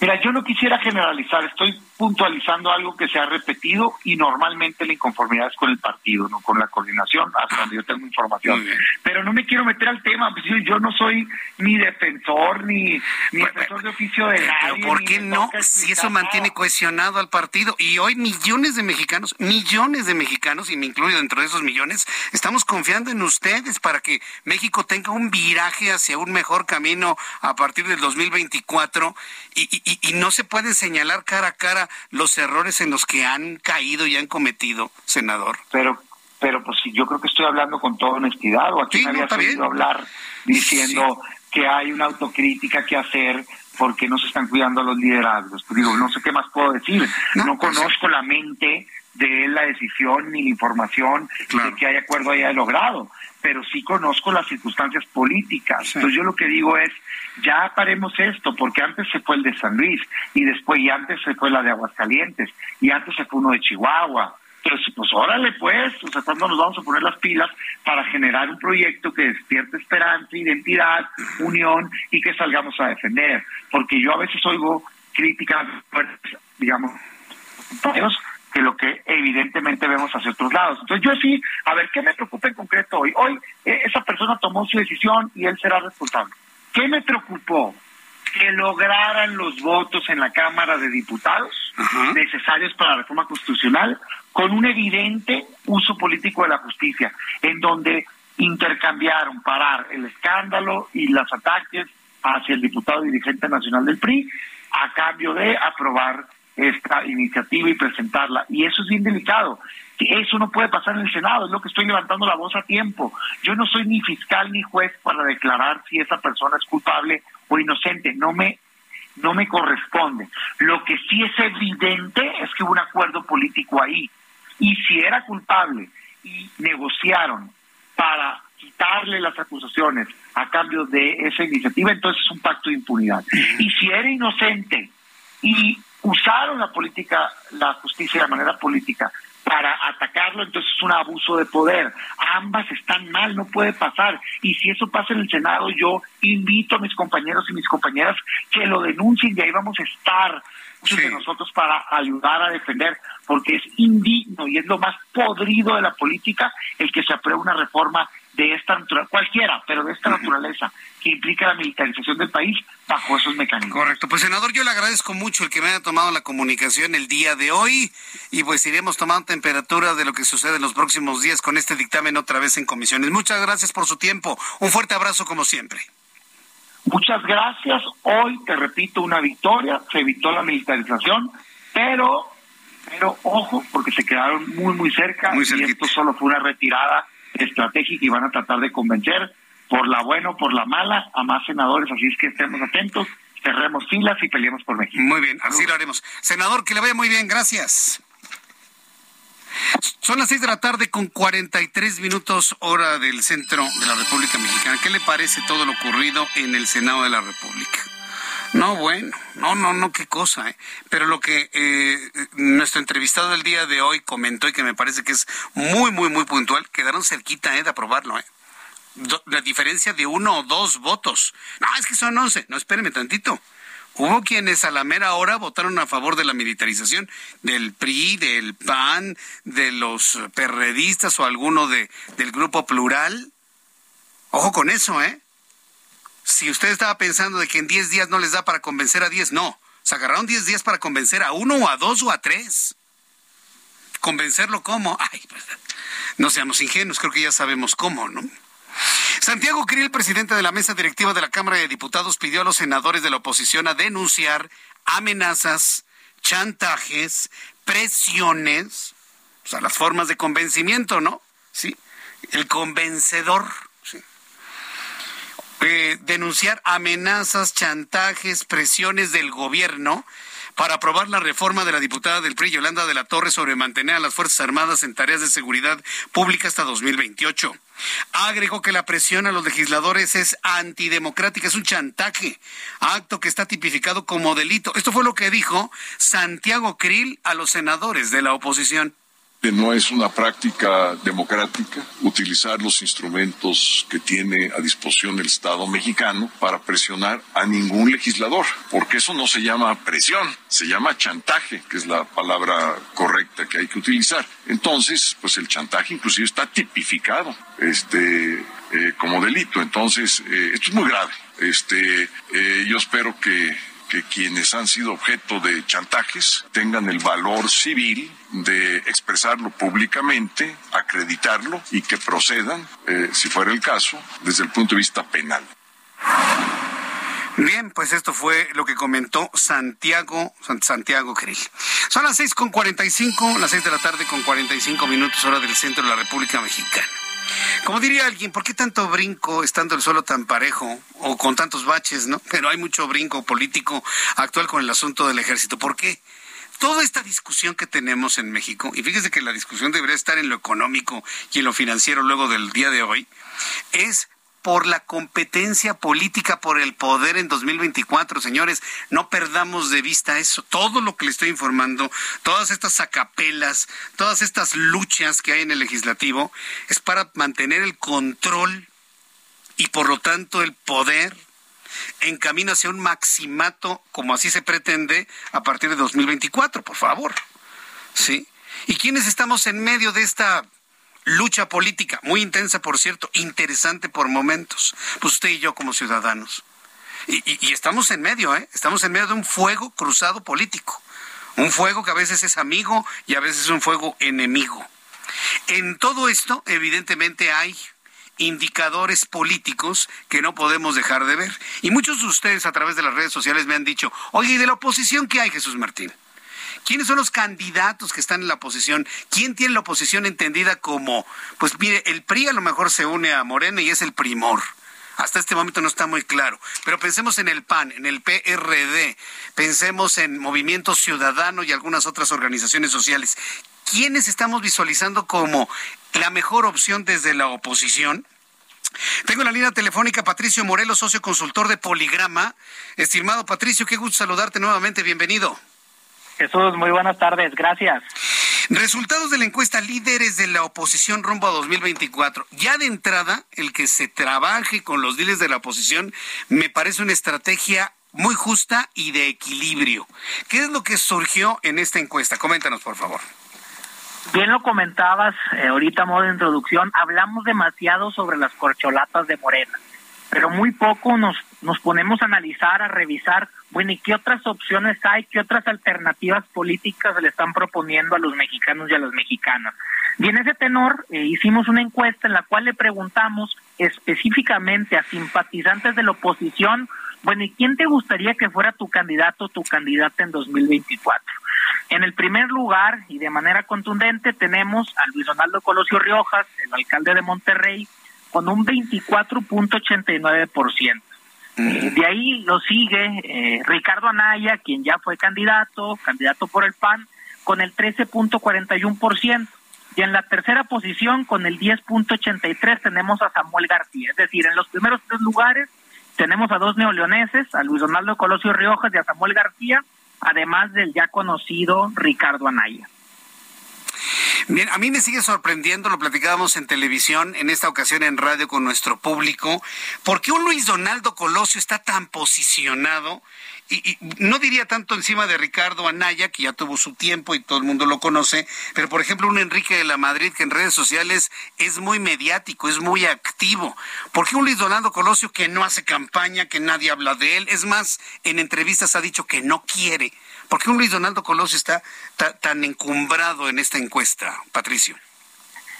Mira, yo no quisiera generalizar, estoy puntualizando algo que se ha repetido y normalmente la inconformidad es con el partido, no con la coordinación, hasta donde yo tengo información. Pero no me quiero meter al tema, pues yo no soy ni defensor ni, ni defensor de oficio de nadie. Pero ¿por qué no? Si eso mantiene cohesionado al partido y hoy millones de mexicanos, millones de mexicanos, y me incluyo dentro de esos millones, estamos confiando en ustedes para que México tenga un viraje hacia un mejor camino a partir del 2024 y, y, y no se puede señalar cara a cara los errores en los que han caído y han cometido, senador. Pero, pero pues yo creo que estoy hablando con toda honestidad, o aquí me había oído hablar diciendo que hay una autocrítica que hacer porque no se están cuidando los liderazgos. Pues digo, no sé qué más puedo decir. No, conozco la mente de la decisión ni la información de que hay acuerdo haya logrado pero sí conozco las circunstancias políticas. Entonces yo lo que digo es, ya paremos esto, porque antes se fue el de San Luis, y después, y antes se fue la de Aguascalientes, y antes se fue uno de Chihuahua. Pero pues órale pues, o sea, ¿cuándo nos vamos a poner las pilas para generar un proyecto que despierte esperanza, identidad, unión y que salgamos a defender? Porque yo a veces oigo críticas, digamos, que lo que evidentemente vemos hacia otros lados. Entonces yo sí, a ver, ¿qué me preocupa en concreto hoy? Hoy eh, esa persona tomó su decisión y él será responsable. ¿Qué me preocupó? Que lograran los votos en la Cámara de Diputados necesarios para la reforma constitucional con un evidente uso político de la justicia, en donde intercambiaron parar el escándalo y los ataques hacia el diputado dirigente nacional del PRI a cambio de aprobar esta iniciativa y presentarla. Y eso es bien delicado. Eso no puede pasar en el Senado, es lo que estoy levantando la voz a tiempo. Yo no soy ni fiscal ni juez para declarar si esa persona es culpable o inocente, no me no me corresponde. Lo que sí es evidente es que hubo un acuerdo político ahí. Y si era culpable y negociaron para quitarle las acusaciones a cambio de esa iniciativa, entonces es un pacto de impunidad. Y si era inocente y usaron la política, la justicia de manera política para atacarlo, entonces es un abuso de poder. Ambas están mal, no puede pasar. Y si eso pasa en el Senado, yo invito a mis compañeros y mis compañeras que lo denuncien y ahí vamos a estar muchos de nosotros para ayudar a defender, porque es indigno y es lo más podrido de la política el que se apruebe una reforma de esta naturaleza, cualquiera, pero de esta naturaleza, que implica la militarización del país bajo esos mecanismos. Correcto. Pues senador, yo le agradezco mucho el que me haya tomado la comunicación el día de hoy y pues iremos tomando temperatura de lo que sucede en los próximos días con este dictamen otra vez en comisiones. Muchas gracias por su tiempo. Un fuerte abrazo como siempre. Muchas gracias. Hoy, te repito, una victoria. Se evitó la militarización, pero, pero ojo, porque se quedaron muy, muy cerca. y esto solo fue una retirada estratégica y van a tratar de convencer por la buena o por la mala a más senadores. Así es que estemos atentos, cerremos filas y peleemos por México. Muy bien, así lo haremos. Senador, que le vaya muy bien. Gracias. Son las seis de la tarde con 43 minutos hora del centro de la República Mexicana. ¿Qué le parece todo lo ocurrido en el Senado de la República? No, bueno, no, no, no, qué cosa, ¿eh? Pero lo que eh, nuestro entrevistado del día de hoy comentó y que me parece que es muy, muy, muy puntual, quedaron cerquita ¿eh? de aprobarlo, ¿eh? la diferencia de uno o dos votos. No, es que son once. No, espéreme tantito. Hubo quienes a la mera hora votaron a favor de la militarización del PRI, del PAN, de los perredistas o alguno de, del grupo plural. Ojo con eso, ¿eh? Si usted estaba pensando de que en 10 días no les da para convencer a 10, no. Se agarraron 10 días para convencer a uno o a dos o a tres. ¿Convencerlo cómo? Ay, pues, no seamos ingenuos, creo que ya sabemos cómo, ¿no? Santiago Krill, presidente de la mesa directiva de la Cámara de Diputados, pidió a los senadores de la oposición a denunciar amenazas, chantajes, presiones, o sea, las formas de convencimiento, ¿no? Sí, el convencedor eh, denunciar amenazas, chantajes, presiones del gobierno para aprobar la reforma de la diputada del PRI, Yolanda de la Torre, sobre mantener a las Fuerzas Armadas en tareas de seguridad pública hasta 2028. Agregó que la presión a los legisladores es antidemocrática, es un chantaje, acto que está tipificado como delito. Esto fue lo que dijo Santiago Krill a los senadores de la oposición no es una práctica democrática utilizar los instrumentos que tiene a disposición el Estado mexicano para presionar a ningún legislador, porque eso no se llama presión, se llama chantaje, que es la palabra correcta que hay que utilizar. Entonces, pues el chantaje inclusive está tipificado este, eh, como delito. Entonces, eh, esto es muy grave. Este, eh, yo espero que que quienes han sido objeto de chantajes tengan el valor civil de expresarlo públicamente, acreditarlo y que procedan, eh, si fuera el caso, desde el punto de vista penal. Bien, pues esto fue lo que comentó Santiago, Santiago Krill. Son las seis con cuarenta y cinco, las seis de la tarde con cuarenta y cinco minutos hora del centro de la República Mexicana. Como diría alguien, ¿por qué tanto brinco estando el suelo tan parejo o con tantos baches, no? Pero hay mucho brinco político actual con el asunto del ejército. ¿Por qué? Toda esta discusión que tenemos en México, y fíjese que la discusión debería estar en lo económico y en lo financiero luego del día de hoy, es por la competencia política por el poder en 2024, señores. No perdamos de vista eso. Todo lo que le estoy informando, todas estas acapelas, todas estas luchas que hay en el legislativo, es para mantener el control y por lo tanto el poder en camino hacia un maximato, como así se pretende, a partir de 2024, por favor. ¿Sí? ¿Y quiénes estamos en medio de esta lucha política, muy intensa, por cierto, interesante por momentos. Pues usted y yo como ciudadanos. Y, estamos en medio, ¿eh? Estamos en medio de un fuego cruzado político. Un fuego que a veces es amigo y a veces es un fuego enemigo. En todo esto, evidentemente, hay indicadores políticos que no podemos dejar de ver. Y muchos de ustedes a través de las redes sociales me han dicho, oye, ¿y de la oposición qué hay, Jesús Martín? ¿Quiénes son los candidatos que están en la oposición? ¿Quién tiene la oposición entendida como, pues mire, el PRI a lo mejor se une a Morena y es el primor? Hasta este momento no está muy claro. Pero pensemos en el PAN, en el PRD, pensemos en Movimiento Ciudadano y algunas otras organizaciones sociales. ¿Quiénes estamos visualizando como la mejor opción desde la oposición? Tengo en la línea telefónica Patricio Morelos, socio consultor de Poligrama. Estimado Patricio, qué gusto saludarte nuevamente. Bienvenido. Jesús, muy buenas tardes, gracias. Resultados de la encuesta líderes de la oposición rumbo a 2024. Ya de entrada, el que se trabaje con los líderes de la oposición me parece una estrategia muy justa y de equilibrio. ¿Qué es lo que surgió en esta encuesta? Coméntanos, por favor. Bien lo comentabas eh, ahorita modo de introducción, hablamos demasiado sobre las corcholatas de Morena, pero muy poco nos, nos ponemos a analizar, a revisar, bueno, ¿y qué otras opciones hay, qué otras alternativas políticas le están proponiendo a los mexicanos y a las mexicanas? Y en ese tenor eh, hicimos una encuesta en la cual le preguntamos específicamente a simpatizantes de la oposición, bueno, ¿y quién te gustaría que fuera tu candidato o tu candidata en 2024? En el primer lugar, y de manera contundente, tenemos a Luis Donaldo Colosio Riojas, el alcalde de Monterrey, con un 24.89%. Eh, de ahí lo sigue eh, Ricardo Anaya, quien ya fue candidato, candidato por el PAN, con el 13.41%. Y en la tercera posición, con el 10.83, tenemos a Samuel García. Es decir, en los primeros tres lugares tenemos a dos neoleoneses, a Luis Donaldo Colosio Riojas y a Samuel García, además del ya conocido Ricardo Anaya. Bien, a mí me sigue sorprendiendo, lo platicábamos en televisión, en esta ocasión en radio con nuestro público, ¿por qué un Luis Donaldo Colosio está tan posicionado y, no diría tanto encima de Ricardo Anaya, que ya tuvo su tiempo y todo el mundo lo conoce, pero por ejemplo un Enrique de la Madrid que en redes sociales es muy mediático, es muy activo. ¿Por qué un Luis Donaldo Colosio que no hace campaña, que nadie habla de él? Es más, en entrevistas ha dicho que no quiere. ¿Por qué un Luis Donaldo Colosio está tan encumbrado en esta encuesta, Patricio?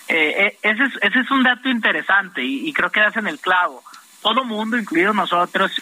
Eh, eh, ese, es, ese es un dato interesante y, y creo que das en el clavo todo mundo, incluido nosotros,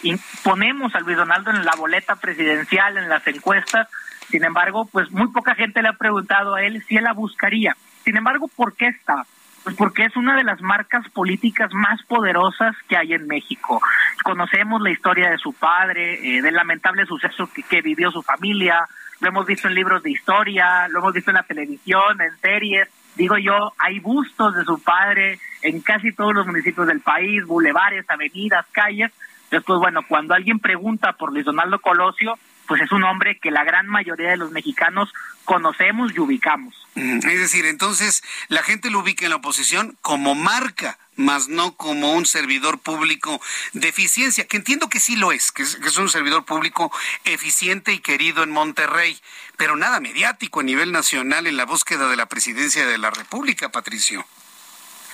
ponemos a Luis Donaldo en la boleta presidencial, en las encuestas. Sin embargo, pues muy poca gente le ha preguntado a él si él la buscaría. Sin embargo, ¿por qué está? Pues porque es una de las marcas políticas más poderosas que hay en México. Conocemos la historia de su padre, eh, del lamentable suceso que, que vivió su familia, lo hemos visto en libros de historia, lo hemos visto en la televisión, en series. Digo yo, hay bustos de su padre en casi todos los municipios del país, bulevares, avenidas, calles. Después, bueno, cuando alguien pregunta por Luis Donaldo Colosio, pues es un hombre que la gran mayoría de los mexicanos conocemos y ubicamos. Es decir, entonces la gente lo ubica en la oposición como marca, más no como un servidor público de eficiencia, que entiendo que sí lo es, que es, que es un servidor público eficiente y querido en Monterrey, pero nada mediático a nivel nacional en la búsqueda de la presidencia de la República, Patricio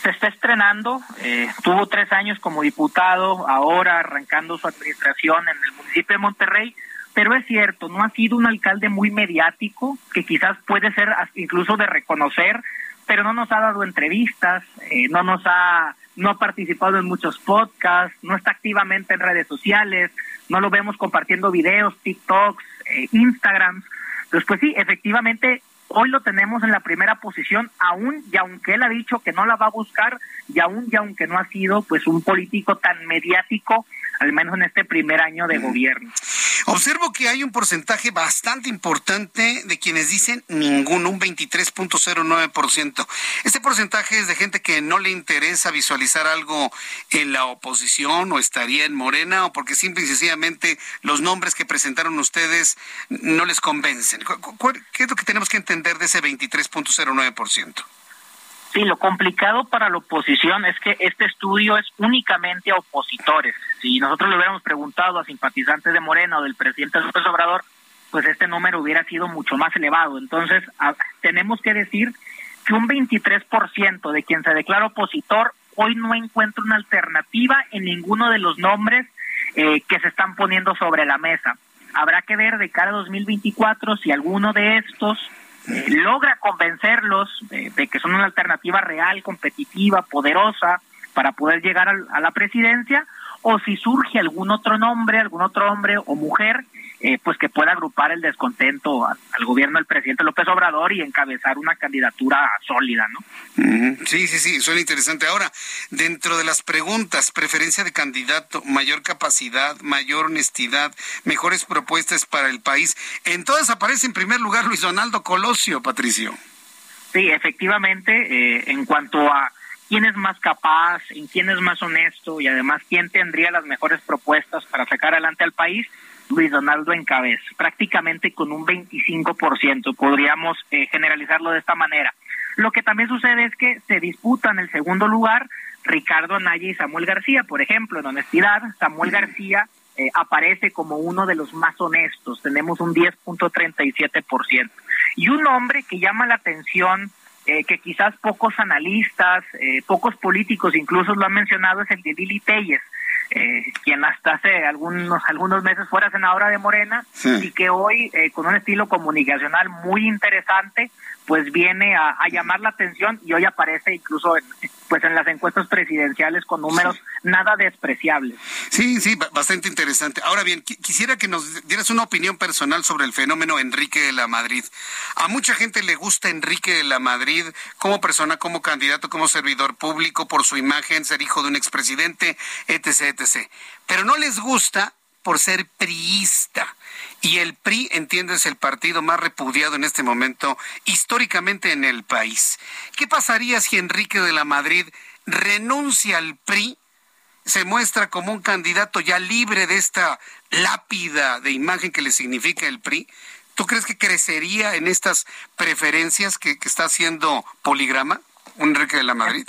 se está estrenando, eh, tuvo tres años como diputado, ahora arrancando su administración en el municipio de Monterrey, pero es cierto, no ha sido un alcalde muy mediático, que quizás puede ser incluso de reconocer, pero no nos ha dado entrevistas, eh, no nos ha, no ha participado en muchos podcasts, no está activamente en redes sociales, no lo vemos compartiendo videos, TikToks, eh, Instagrams. Entonces, pues sí, efectivamente Hoy lo tenemos en la primera posición, aún y aunque él ha dicho que no la va a buscar, y aún y aunque no ha sido pues un político tan mediático, al menos en este primer año de gobierno. Observo que hay un porcentaje bastante importante de quienes dicen ninguno, un 23.09%. Este porcentaje es de gente que no le interesa visualizar algo en la oposición o estaría en Morena o porque simple y sencillamente los nombres que presentaron ustedes no les convencen. ¿Qué es lo que tenemos que entender de ese 23.09%? Sí, lo complicado para la oposición es que este estudio es únicamente a opositores. Si nosotros le hubiéramos preguntado a simpatizantes de Morena o del presidente López Obrador, pues este número hubiera sido mucho más elevado. Entonces, tenemos que decir que un 23% de quien se declara opositor hoy no encuentra una alternativa en ninguno de los nombres eh, que se están poniendo sobre la mesa. Habrá que ver de cara a 2024 si alguno de estos logra convencerlos de, que son una alternativa real, competitiva, poderosa para poder llegar a la presidencia, o si surge algún otro nombre, algún otro hombre o mujer eh, pues que pueda agrupar el descontento al, gobierno del presidente López Obrador y encabezar una candidatura sólida, ¿no? Sí, sí, sí, suena interesante. Ahora, dentro de las preguntas, preferencia de candidato, mayor capacidad, mayor honestidad, mejores propuestas para el país, en todas aparece en primer lugar Luis Donaldo Colosio, Patricio. Sí, efectivamente, eh, en cuanto a quién es más capaz, en quién es más honesto y además quién tendría las mejores propuestas para sacar adelante al país, Luis Donaldo Encabez, prácticamente con un 25%, podríamos eh, generalizarlo de esta manera. Lo que también sucede es que se disputan el segundo lugar Ricardo Anaya y Samuel García. Por ejemplo, en honestidad, Samuel García eh, aparece como uno de los más honestos, tenemos un 10.37%. Y un hombre que llama la atención eh, que quizás pocos analistas, eh, pocos políticos incluso lo han mencionado, es el de Lili Telles, eh, quien hasta hace algunos algunos meses fuera senadora de Morena y que hoy con un estilo comunicacional muy interesante pues viene a, llamar la atención y hoy aparece incluso en, pues en las encuestas presidenciales con números nada despreciables. Sí, sí, bastante interesante. Ahora bien, quisiera que nos dieras una opinión personal sobre el fenómeno Enrique de la Madrid. A mucha gente le gusta Enrique de la Madrid como persona, como candidato, como servidor público, por su imagen, ser hijo de un expresidente, etc., etc. Pero no les gusta por ser priista. Y el PRI, entiende, es el partido más repudiado en este momento históricamente en el país. ¿Qué pasaría si Enrique de la Madrid renuncia al PRI, se muestra como un candidato ya libre de esta lápida de imagen que le significa el PRI? ¿Tú crees que crecería en estas preferencias que, está haciendo Poligrama, Enrique de la Madrid?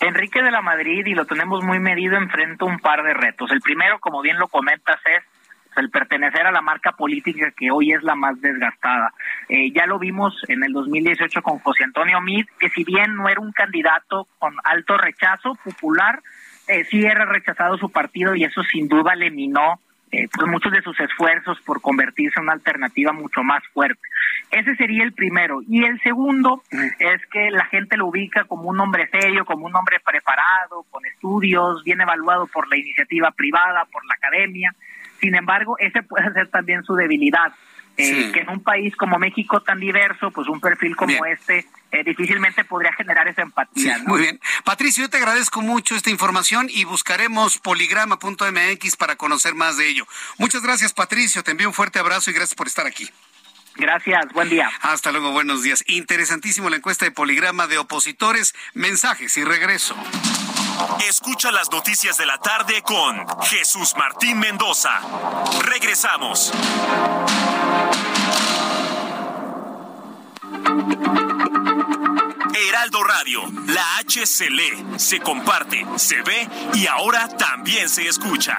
Enrique de la Madrid, y lo tenemos muy medido, enfrenta un par de retos. El primero, como bien lo comentas, es el pertenecer a la marca política que hoy es la más desgastada. Eh, ya lo vimos en el 2018 con José Antonio Mid, que si bien no era un candidato con alto rechazo popular, eh, sí era rechazado su partido y eso sin duda le minó eh, pues muchos de sus esfuerzos por convertirse en una alternativa mucho más fuerte. Ese sería el primero. Y el segundo es que la gente lo ubica como un hombre serio, como un hombre preparado, con estudios, bien evaluado por la iniciativa privada, por la academia. Sin embargo, ese puede ser también su debilidad. Eh, que en un país como México tan diverso, pues un perfil como este eh, difícilmente podría generar esa empatía. Muy bien. Patricio, yo te agradezco mucho esta información y buscaremos poligrama.mx para conocer más de ello. Muchas gracias, Patricio. Te envío un fuerte abrazo y gracias por estar aquí. Gracias, buen día. Hasta luego, buenos días. Interesantísimo la encuesta de Poligrama de opositores. Mensajes y regreso. Escucha las noticias de la tarde con Jesús Martín Mendoza. Regresamos. Heraldo Radio, la H se lee, se comparte, se ve y ahora también se escucha.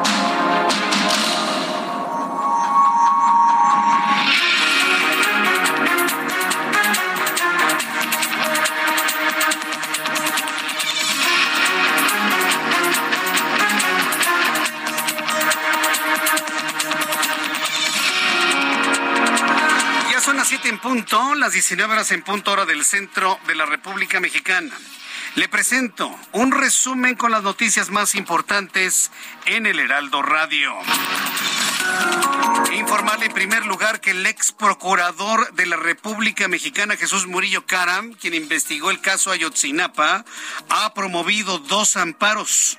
En punto, las 19 horas en punto hora del centro de la República Mexicana. Le presento un resumen con las noticias más importantes en el Heraldo Radio. Informarle en primer lugar que el ex procurador de la República Mexicana, Jesús Murillo Caram, quien investigó el caso Ayotzinapa, ha promovido dos amparos.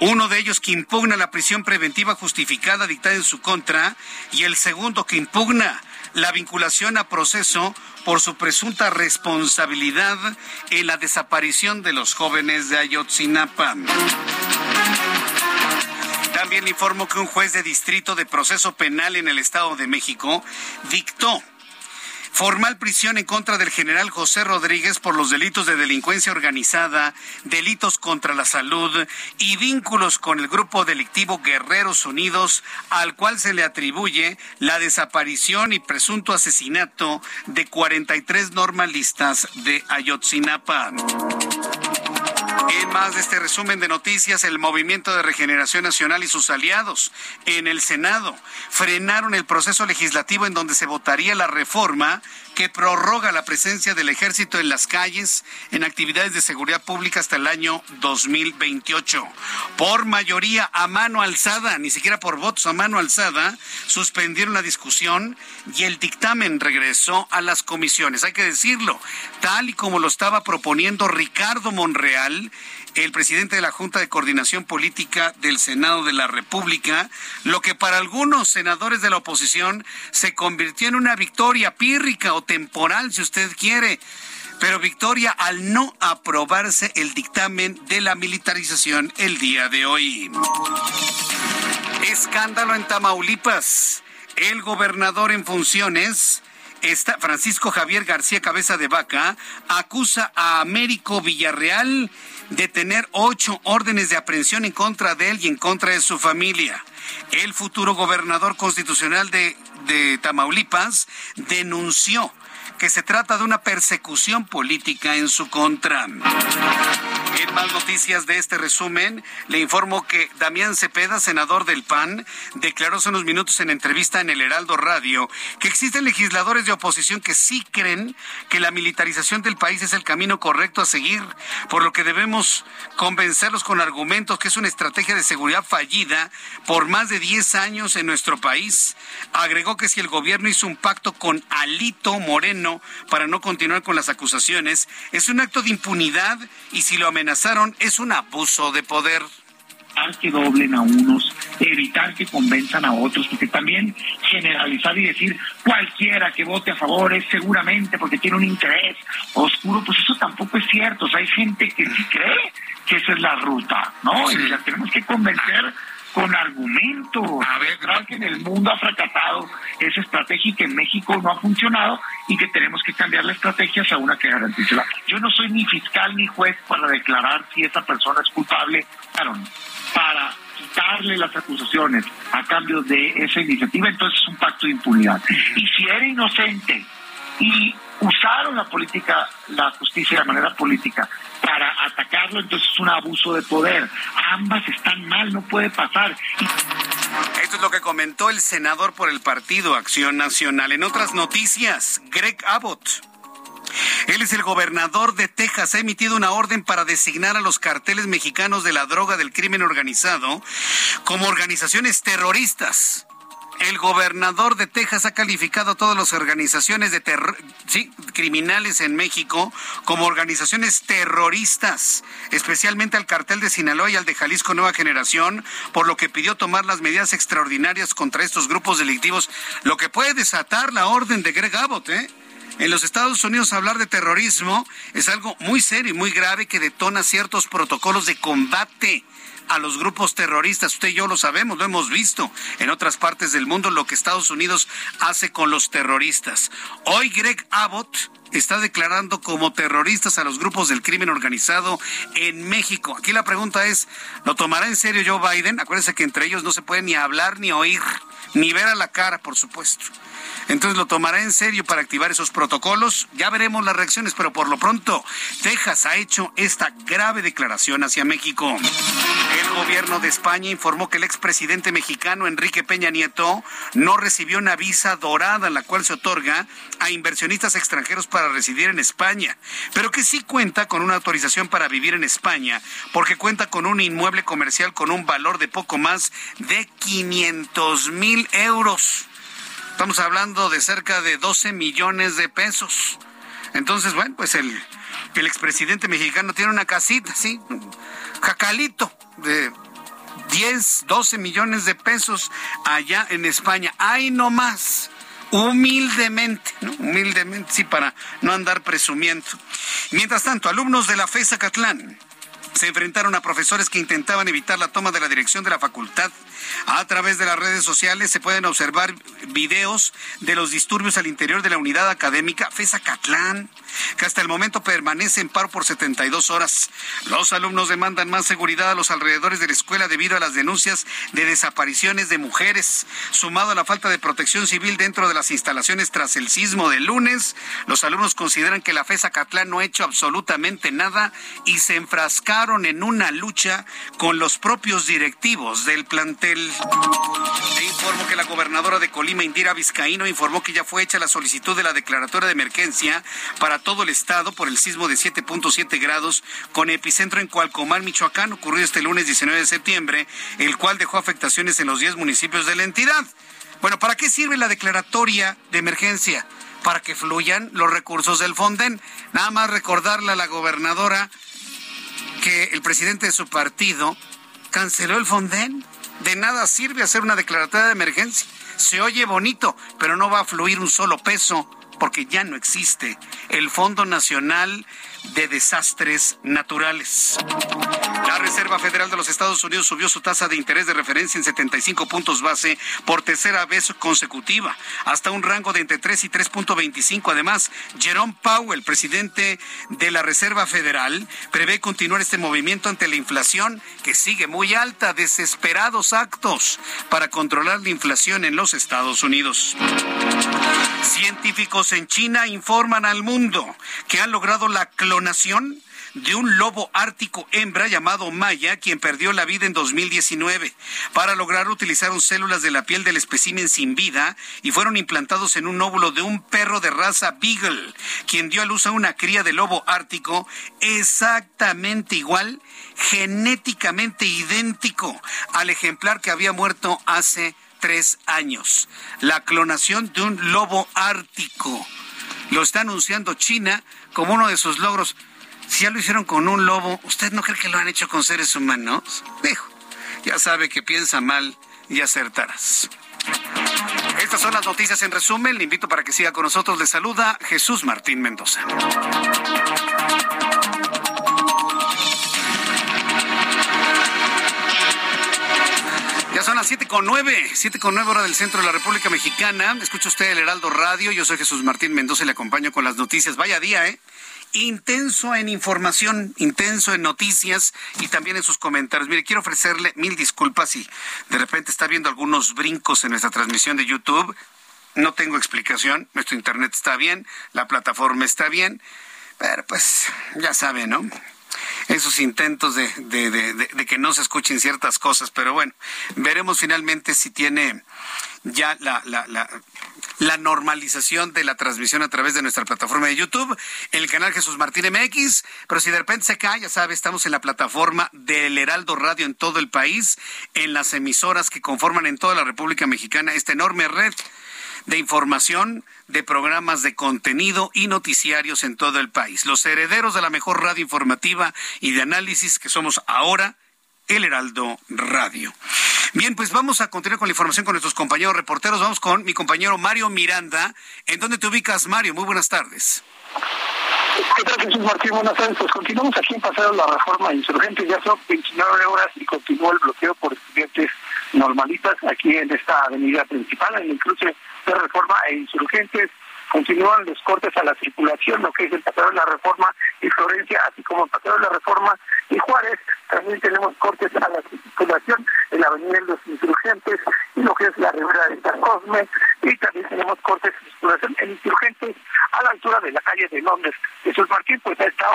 Uno de ellos que impugna la prisión preventiva justificada dictada en su contra y el segundo que impugna la vinculación a proceso por su presunta responsabilidad en la desaparición de los jóvenes de Ayotzinapa. También informo que un juez de distrito de proceso penal en el Estado de México dictó Formal prisión en contra del general José Rodríguez por los delitos de delincuencia organizada, delitos contra la salud y vínculos con el grupo delictivo Guerreros Unidos, al cual se le atribuye la desaparición y presunto asesinato de 43 normalistas de Ayotzinapa. En más de este resumen de noticias, el Movimiento de Regeneración Nacional y sus aliados en el Senado frenaron el proceso legislativo en donde se votaría la reforma que prorroga la presencia del ejército en las calles en actividades de seguridad pública hasta el año 2028. Por mayoría a mano alzada, ni siquiera por votos a mano alzada, suspendieron la discusión y el dictamen regresó a las comisiones. Hay que decirlo, tal y como lo estaba proponiendo Ricardo Monreal, el presidente de la Junta de Coordinación Política del Senado de la República, lo que para algunos senadores de la oposición se convirtió en una victoria pírrica o temporal, si usted quiere. Pero victoria al no aprobarse el dictamen de la militarización el día de hoy. Escándalo en Tamaulipas. El gobernador en funciones Francisco Javier García Cabeza de Vaca acusa a Américo Villarreal de tener ocho órdenes de aprehensión en contra de él y en contra de su familia. El futuro gobernador constitucional de, de Tamaulipas denunció que se trata de una persecución política en su contra. En más noticias de este resumen, le informo que Damián Cepeda, senador del PAN, declaró hace unos minutos en entrevista en el Heraldo Radio que existen legisladores de oposición que sí creen que la militarización del país es el camino correcto a seguir, por lo que debemos convencerlos con argumentos que es una estrategia de seguridad fallida por más de 10 años en nuestro país. Agregó que si el gobierno hizo un pacto con Alito Moreno para no continuar con las acusaciones, es un acto de impunidad y si lo amenazaron es un abuso de poder que doblen a unos, evitar que convenzan a otros, porque también generalizar y decir cualquiera que vote a favor es seguramente porque tiene un interés oscuro, pues eso tampoco es cierto. O sea, hay gente que sí cree que esa es la ruta, ¿no? Y la tenemos que convencer con argumentos. A ver, creo que en el mundo ha fracasado esa estrategia y que en México no ha funcionado y que tenemos que cambiar la estrategia hacia una que garantice la. Yo no soy ni fiscal ni juez para declarar si esa persona es culpable, para quitarle las acusaciones a cambio de esa iniciativa, entonces es un pacto de impunidad. Y si era inocente y usaron la política, la justicia de manera política para atacarlo, entonces es un abuso de poder. Ambas están mal, no puede pasar. Esto es lo que comentó el senador por el Partido Acción Nacional. En otras noticias, Greg Abbott. Él es el gobernador de Texas. Ha emitido una orden para designar a los carteles mexicanos de la droga del crimen organizado como organizaciones terroristas. El gobernador de Texas ha calificado a todas las organizaciones de criminales en México como organizaciones terroristas, especialmente al cartel de Sinaloa y al de Jalisco Nueva Generación, por lo que pidió tomar las medidas extraordinarias contra estos grupos delictivos, lo que puede desatar la orden de Greg Abbott, ¿eh? En los Estados Unidos hablar de terrorismo es algo muy serio y muy grave que detona ciertos protocolos de combate a los grupos terroristas. Usted y yo lo sabemos, lo hemos visto en otras partes del mundo, lo que Estados Unidos hace con los terroristas. Hoy Greg Abbott está declarando como terroristas a los grupos del crimen organizado en México. Aquí la pregunta es, ¿lo tomará en serio Joe Biden? Acuérdense que entre ellos no se puede ni hablar ni oír, ni ver a la cara, por supuesto. Entonces lo tomará en serio para activar esos protocolos. Ya veremos las reacciones, pero por lo pronto Texas ha hecho esta grave declaración hacia México. El gobierno de España informó que el expresidente mexicano Enrique Peña Nieto no recibió una visa dorada, la cual se otorga a inversionistas extranjeros para residir en España, pero que sí cuenta con una autorización para vivir en España, porque cuenta con un inmueble comercial con un valor de poco más de 500 mil euros. Estamos hablando de cerca de 12 millones de pesos. Entonces, bueno, pues el, el expresidente mexicano tiene una casita, sí, jacalito de 10, 12 millones de pesos allá en España. ¡Ay, no más! Humildemente, ¿no? Humildemente, sí, para no andar presumiendo. Mientras tanto, alumnos de la FESA Catlán se enfrentaron a profesores que intentaban evitar la toma de la dirección de la facultad. A través de las redes sociales se pueden observar videos de los disturbios al interior de la unidad académica FESA Catlán, que hasta el momento permanece en paro por 72 horas. Los alumnos demandan más seguridad a los alrededores de la escuela debido a las denuncias de desapariciones de mujeres, sumado a la falta de protección civil dentro de las instalaciones tras el sismo del lunes. Los alumnos consideran que la FESA Catlán no ha hecho absolutamente nada y se en una lucha con los propios directivos del plantel. Te informo que la gobernadora de Colima, Indira Vizcaíno, informó que ya fue hecha la solicitud de la declaratoria de emergencia para todo el estado por el sismo de 7.7 grados con epicentro en Cualcomán, Michoacán, ocurrido este lunes 19 de septiembre, el cual dejó afectaciones en los 10 municipios de la entidad. Bueno, ¿para qué sirve la declaratoria de emergencia? Para que fluyan los recursos del Fonden. Nada más recordarle a la gobernadora el presidente de su partido canceló el Fonden. De nada sirve hacer una declaratoria de emergencia. Se oye bonito, pero no va a fluir un solo peso porque ya no existe el Fondo Nacional de desastres naturales. La Reserva Federal de los Estados Unidos subió su tasa de interés de referencia en 75 puntos base por tercera vez consecutiva, hasta un rango de entre 3 y 3.25. Además, Jerome Powell, presidente de la Reserva Federal, prevé continuar este movimiento ante la inflación que sigue muy alta, desesperados actos para controlar la inflación en los Estados Unidos. Científicos en China informan al mundo que han logrado la clonación de un lobo ártico hembra llamado Maya, quien perdió la vida en 2019, para lograr utilizar células de la piel del espécimen sin vida y fueron implantados en un óvulo de un perro de raza Beagle, quien dio a luz a una cría de lobo ártico exactamente igual, genéticamente idéntico al ejemplar que había muerto hace tres años. La clonación de un lobo ártico. Lo está anunciando China como uno de sus logros. Si ya lo hicieron con un lobo, ¿usted no cree que lo han hecho con seres humanos? Dijo, ya sabe que piensa mal y acertarás. Estas son las noticias en resumen. Le invito para que siga con nosotros. Le saluda Jesús Martín Mendoza. Ya son las siete con nueve, siete con nueve hora del centro de la República Mexicana. Escucha usted el Heraldo Radio. Yo soy Jesús Martín Mendoza y le acompaño con las noticias. Vaya día, ¿eh? Intenso en información, intenso en noticias y también en sus comentarios. Mire, quiero ofrecerle mil disculpas si de repente está viendo algunos brincos en nuestra transmisión de YouTube. No tengo explicación, nuestro internet está bien, la plataforma está bien, pero pues ya sabe, ¿no? esos intentos de, de, de, que no se escuchen ciertas cosas, pero bueno, veremos finalmente si tiene ya la, la, normalización de la transmisión a través de nuestra plataforma de YouTube, el canal Jesús Martín MX, pero si de repente se cae, ya sabe, estamos en la plataforma del Heraldo Radio en todo el país, en las emisoras que conforman en toda la República Mexicana esta enorme red de información, de programas de contenido y noticiarios en todo el país. Los herederos de la mejor radio informativa y de análisis que somos ahora, el Heraldo Radio. Bien, pues vamos a continuar con la información con nuestros compañeros reporteros. Vamos con mi compañero Mario Miranda. ¿En dónde te ubicas, Mario? Muy buenas tardes. ¿Qué tal, Jesús Martín? Buenas tardes. Pues continuamos aquí en Paseo la Reforma Insurgente. Ya son 29 horas y continúa el bloqueo por estudiantes normalistas aquí en esta avenida principal, en el cruce de Reforma e Insurgentes. Continúan los cortes a la circulación, lo que es el Paseo de la Reforma y Florencia, así como el Paseo de la Reforma y Juárez. También tenemos cortes a la circulación en la Avenida de los Insurgentes y lo que es la Ribera de San Cosme. Y también tenemos cortes de circulación en Insurgentes a la altura de la calle de Londres. Jesús Martín, pues a esta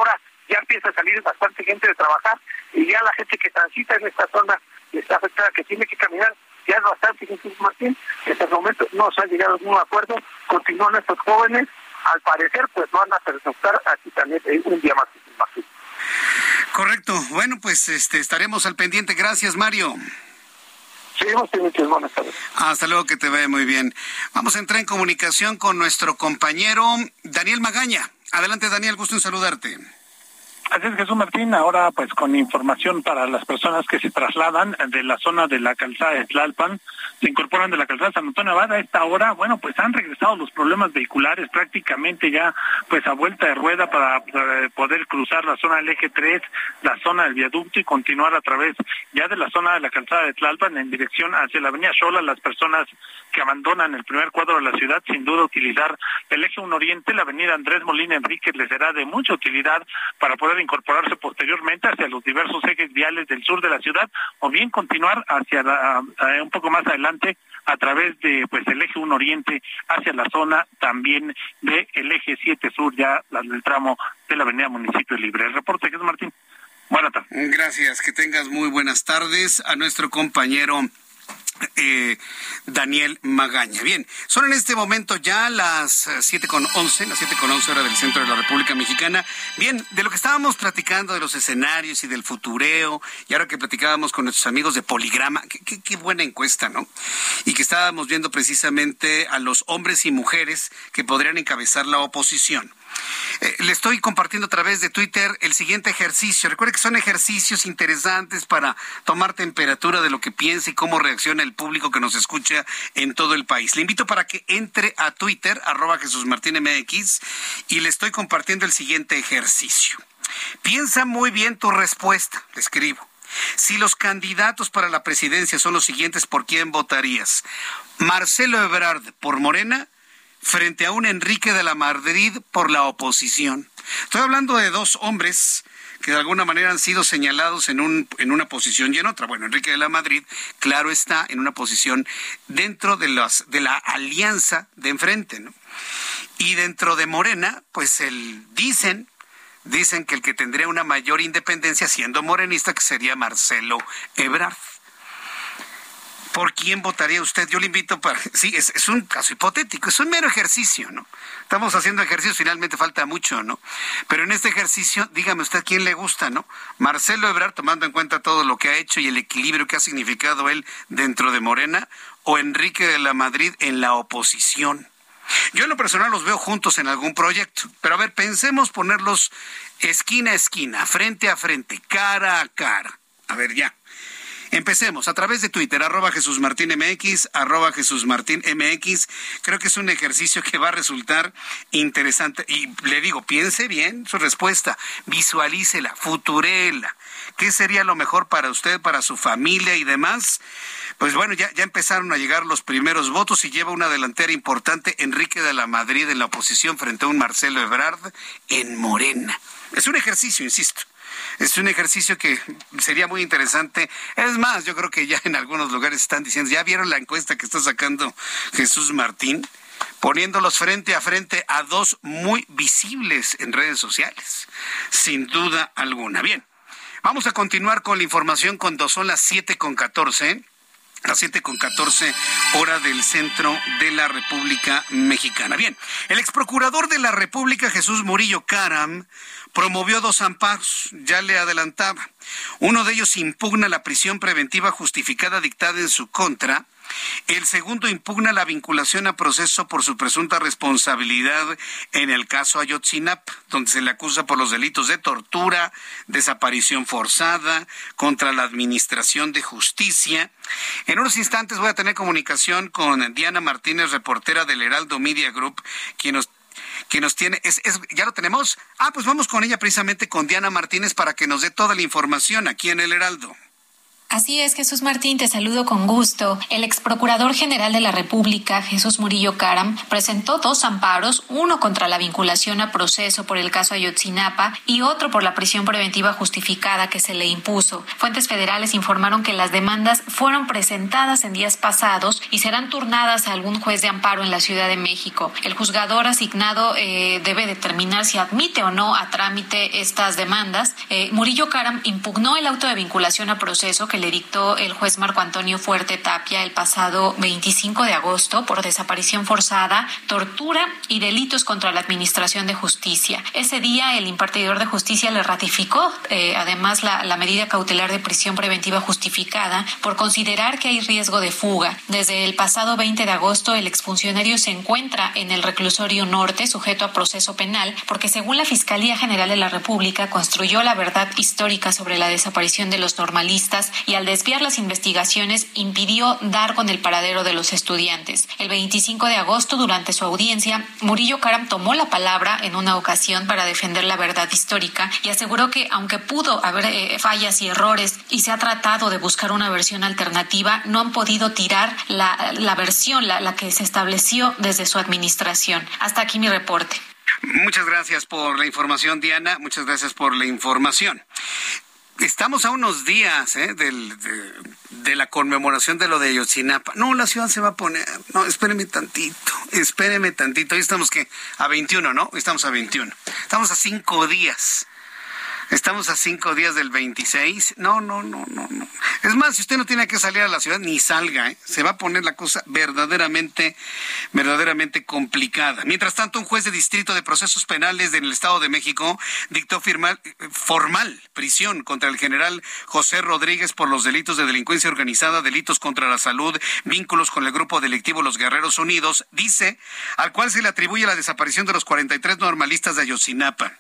ya empieza a salir bastante gente de trabajar y ya la gente que transita en esta zona está afectada, que tiene que caminar ya es bastante, Jesús Martín. Hasta el momento no se ha llegado a ningún acuerdo. Continúan estos jóvenes. Al parecer, pues van a pernoctar aquí también un día más, Jesús Martín. Correcto. Bueno, pues este estaremos al pendiente. Gracias, Mario. Pendientes. Buenas tardes. Hasta luego, que te vea muy bien. Vamos a entrar en comunicación con nuestro compañero Daniel Magaña. Adelante, Daniel, gusto en saludarte. Así es, Jesús Martín. Ahora, pues con información para las personas que se trasladan de la zona de la calzada de Tlalpan, se incorporan de la calzada San Antonio Abad a esta hora, bueno, pues han regresado los problemas vehiculares prácticamente ya, pues a vuelta de rueda para, poder cruzar la zona del eje 3, la zona del viaducto y continuar a través ya de la zona de la calzada de Tlalpan en dirección hacia la avenida Xola. Las personas que abandonan el primer cuadro de la ciudad, sin duda utilizar el eje 1 Oriente, la avenida Andrés Molina Enríquez les será de mucha utilidad para poder incorporarse posteriormente hacia los diversos ejes viales del sur de la ciudad o bien continuar hacia un poco más adelante a través de pues el eje 1 oriente hacia la zona también del el eje 7 sur ya del tramo de la avenida Municipio Libre. El reporte que es Martín. Buenas tardes. Gracias, que tengas muy buenas tardes a nuestro compañero eh, Daniel Magaña. Bien, son en este momento ya las eh, siete con once, las siete con once hora del centro de la República Mexicana. Bien, de lo que estábamos platicando de los escenarios y del futureo, y ahora que platicábamos con nuestros amigos de Poligrama, qué, qué buena encuesta, ¿no? Y que estábamos viendo precisamente a los hombres y mujeres que podrían encabezar la oposición. Eh, le estoy compartiendo a través de Twitter el siguiente ejercicio. Recuerde que son ejercicios interesantes para tomar temperatura de lo que piensa y cómo reacciona el público que nos escucha en todo el país. Le invito para que entre a Twitter, arroba Jesús Martín MX, y le estoy compartiendo el siguiente ejercicio. Piensa muy bien tu respuesta, le escribo. Si los candidatos para la presidencia son los siguientes, ¿por quién votarías? Marcelo Ebrard por Morena frente a un Enrique de la Madrid por la oposición. Estoy hablando de dos hombres que de alguna manera han sido señalados en, un, en una posición y en otra. Bueno, Enrique de la Madrid, claro está, en una posición dentro de, las, de la alianza de enfrente. Y dentro de Morena, pues el, dicen, dicen que el que tendría una mayor independencia siendo morenista que sería Marcelo Ebrard. ¿Por quién votaría usted? Yo le invito para... Sí, es, un caso hipotético, es un mero ejercicio, ¿no? Estamos haciendo ejercicio, finalmente falta mucho, ¿no? Pero en este ejercicio, dígame usted quién le gusta, ¿no? Marcelo Ebrard, tomando en cuenta todo lo que ha hecho y el equilibrio que ha significado él dentro de Morena, o Enrique de la Madrid en la oposición. Yo en lo personal los veo juntos en algún proyecto, pero a ver, pensemos ponerlos esquina a esquina, frente a frente, cara a cara. A ver, ya. Empecemos a través de Twitter, arroba Jesús Martín MX, arroba Jesús Martín MX. Creo que es un ejercicio que va a resultar interesante. Y le digo, piense bien su respuesta, visualícela, futurela. ¿Qué sería lo mejor para usted, para su familia y demás? Pues bueno, ya, ya empezaron a llegar los primeros votos y lleva una delantera importante Enrique de la Madrid en la oposición frente a un Marcelo Ebrard en Morena. Es un ejercicio, insisto. Es un ejercicio que sería muy interesante. Es más, yo creo que ya en algunos lugares están diciendo, ¿ya vieron la encuesta que está sacando Jesús Martín? poniéndolos frente a frente a dos muy visibles en redes sociales, sin duda alguna. Bien, vamos a continuar con la información cuando son las siete con catorce las siete con catorce hora del centro de la República Mexicana. Bien, el ex procurador de la República, Jesús Murillo Caram, promovió dos amparos, ya le adelantaba. Uno de ellos impugna la prisión preventiva justificada dictada en su contra el segundo impugna la vinculación a proceso por su presunta responsabilidad en el caso Ayotzinapa, donde se le acusa por los delitos de tortura, desaparición forzada, contra la administración de justicia. En unos instantes voy a tener comunicación con Diana Martínez, reportera del Heraldo Media Group, quien nos nos tiene, es, ¿ya lo tenemos? Ah, pues vamos con ella precisamente con Diana Martínez para que nos dé toda la información aquí en el Heraldo. Así es, Jesús Martín, te saludo con gusto. El ex procurador general de la República, Jesús Murillo Caram, presentó dos amparos, uno contra la vinculación a proceso por el caso Ayotzinapa y otro por la prisión preventiva justificada que se le impuso. Fuentes federales informaron que las demandas fueron presentadas en días pasados y serán turnadas a algún juez de amparo en la Ciudad de México. El juzgador asignado eh, debe determinar si admite o no a trámite estas demandas. Eh, Murillo Caram impugnó el auto de vinculación a proceso que le dictó el juez Marco Antonio Fuerte Tapia el pasado 25 de agosto por desaparición forzada, tortura y delitos contra la Administración de Justicia. Ese día el impartidor de justicia le ratificó eh, además la, la medida cautelar de prisión preventiva justificada por considerar que hay riesgo de fuga. Desde el pasado 20 de agosto el exfuncionario se encuentra en el reclusorio norte sujeto a proceso penal porque según la Fiscalía General de la República construyó la verdad histórica sobre la desaparición de los normalistas y y al desviar las investigaciones impidió dar con el paradero de los estudiantes. El 25 de agosto, durante su audiencia, Murillo Karam tomó la palabra en una ocasión para defender la verdad histórica y aseguró que aunque pudo haber eh, fallas y errores y se ha tratado de buscar una versión alternativa, no han podido tirar la, la versión, la, la que se estableció desde su administración. Hasta aquí mi reporte. Muchas gracias por la información, Diana. Muchas gracias por la información. Estamos a unos días ¿eh? de, la conmemoración de lo de Yotzinapa. No, la ciudad se va a poner. No, espéreme tantito. Espéreme tantito. Hoy estamos que a 21, ¿no? Hoy estamos a 21. Estamos a cinco días. Estamos a cinco días del 26. No, no, no, no, no. Es más, si usted no tiene que salir a la ciudad, ni salga. ¿eh? Se va a poner la cosa verdaderamente, verdaderamente complicada. Mientras tanto, un juez de distrito de procesos penales del Estado de México dictó firmal, formal prisión contra el general José Rodríguez por los delitos de delincuencia organizada, delitos contra la salud, vínculos con el grupo delictivo Los Guerreros Unidos, dice, al cual se le atribuye la desaparición de los 43 normalistas de Ayotzinapa.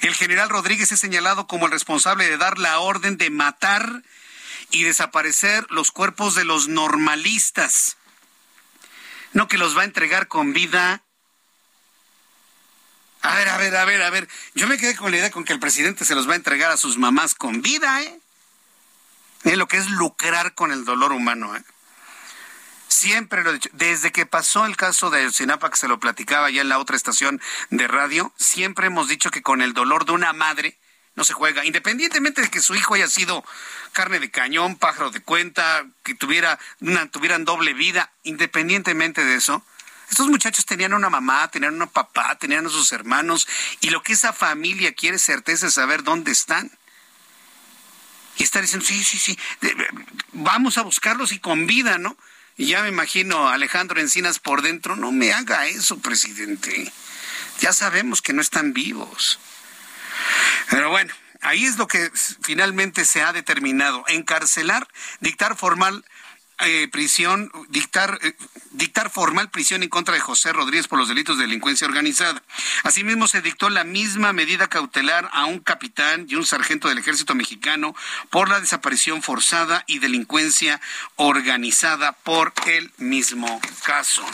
El general Rodríguez es señalado como el responsable de dar la orden de matar y desaparecer los cuerpos de los normalistas. No que los va a entregar con vida. A ver, a ver, a ver, a ver. Yo me quedé con la idea con que el presidente se los va a entregar a sus mamás con vida, ¿eh? Lo que es lucrar con el dolor humano, ¿eh? Siempre lo he dicho. Desde que pasó el caso de Ayotzinapa, que se lo platicaba ya en la otra estación de radio, siempre hemos dicho que con el dolor de una madre no se juega. Independientemente de que su hijo haya sido carne de cañón, pájaro de cuenta, que tuviera una, tuvieran doble vida, independientemente de eso, estos muchachos tenían una mamá, tenían un papá, tenían a sus hermanos, y lo que esa familia quiere certeza es saber dónde están. Y estar diciendo, sí, sí, sí, vamos a buscarlos y con vida, ¿no? Y ya me imagino Alejandro Encinas por dentro, no me haga eso, presidente. Ya sabemos que no están vivos. Pero bueno, ahí es lo que finalmente se ha determinado, encarcelar, dictar formal eh, prisión, dictar, eh, dictar formal prisión en contra de José Rodríguez por los delitos de delincuencia organizada. Asimismo, se dictó la misma medida cautelar a un capitán y un sargento del ejército mexicano por la desaparición forzada y delincuencia organizada por el mismo caso.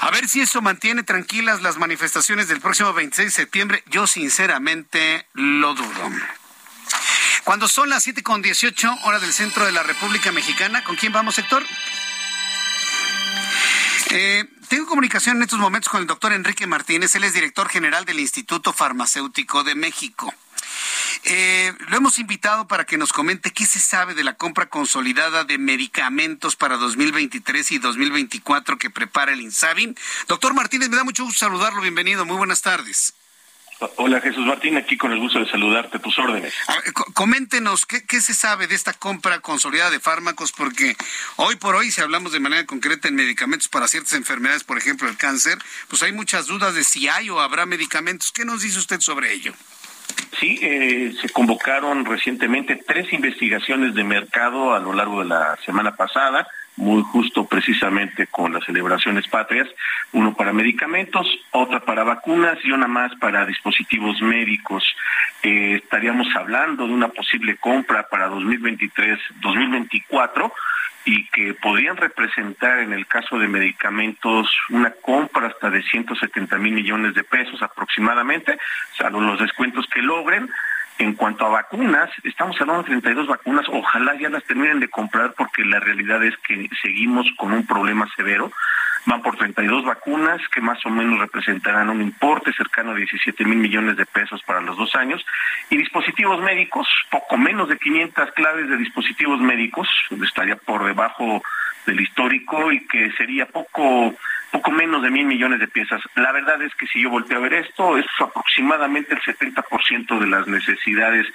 A ver si eso mantiene tranquilas las manifestaciones del próximo 26 de septiembre. Yo sinceramente lo dudo. Cuando son las 7 con 18 horas del centro de la República Mexicana, ¿con quién vamos, Héctor? Eh, tengo comunicación en estos momentos con el doctor Enrique Martínez, él es director general del Instituto Farmacéutico de México. Eh, lo hemos invitado para que nos comente qué se sabe de la compra consolidada de medicamentos para 2023 y 2024 que prepara el INSABI. Doctor Martínez, me da mucho gusto saludarlo. Bienvenido. Muy buenas tardes. Hola Jesús Martín, aquí con el gusto de saludarte, tus órdenes. coméntenos, ¿qué, ¿qué, se sabe de esta compra consolidada de fármacos? Porque hoy por hoy, si hablamos de manera concreta en medicamentos para ciertas enfermedades, por ejemplo el cáncer, pues hay muchas dudas de si hay o habrá medicamentos. ¿Qué nos dice usted sobre ello? Sí, eh, se convocaron recientemente tres investigaciones de mercado a lo largo de la semana pasada muy justo precisamente con las celebraciones patrias, uno para medicamentos, otra para vacunas y una más para dispositivos médicos. Eh, estaríamos hablando de una posible compra para 2023-2024 y que podrían representar en el caso de medicamentos una compra hasta de 170 mil millones de pesos aproximadamente, salvo los descuentos que logren. En cuanto a vacunas, estamos hablando de 32 vacunas, ojalá ya las terminen de comprar porque la realidad es que seguimos con un problema severo. Van por 32 vacunas que más o menos representarán un importe cercano a 17 mil millones de pesos para los dos años. Y dispositivos médicos, poco menos de 500 claves de dispositivos médicos, estaría por debajo del histórico y que sería poco poco menos de mil millones de piezas. La verdad es que si yo volteo a ver esto, es aproximadamente el 70% de las necesidades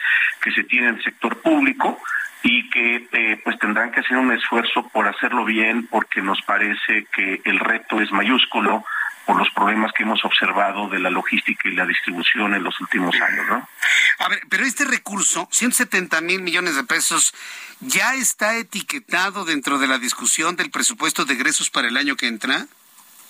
que se tiene en el sector público y que eh, pues tendrán que hacer un esfuerzo por hacerlo bien porque nos parece que el reto es mayúsculo por los problemas que hemos observado de la logística y la distribución en los últimos años, ¿no? A ver, pero este recurso, 170 mil millones de pesos, ¿ya está etiquetado dentro de la discusión del presupuesto de egresos para el año que entra?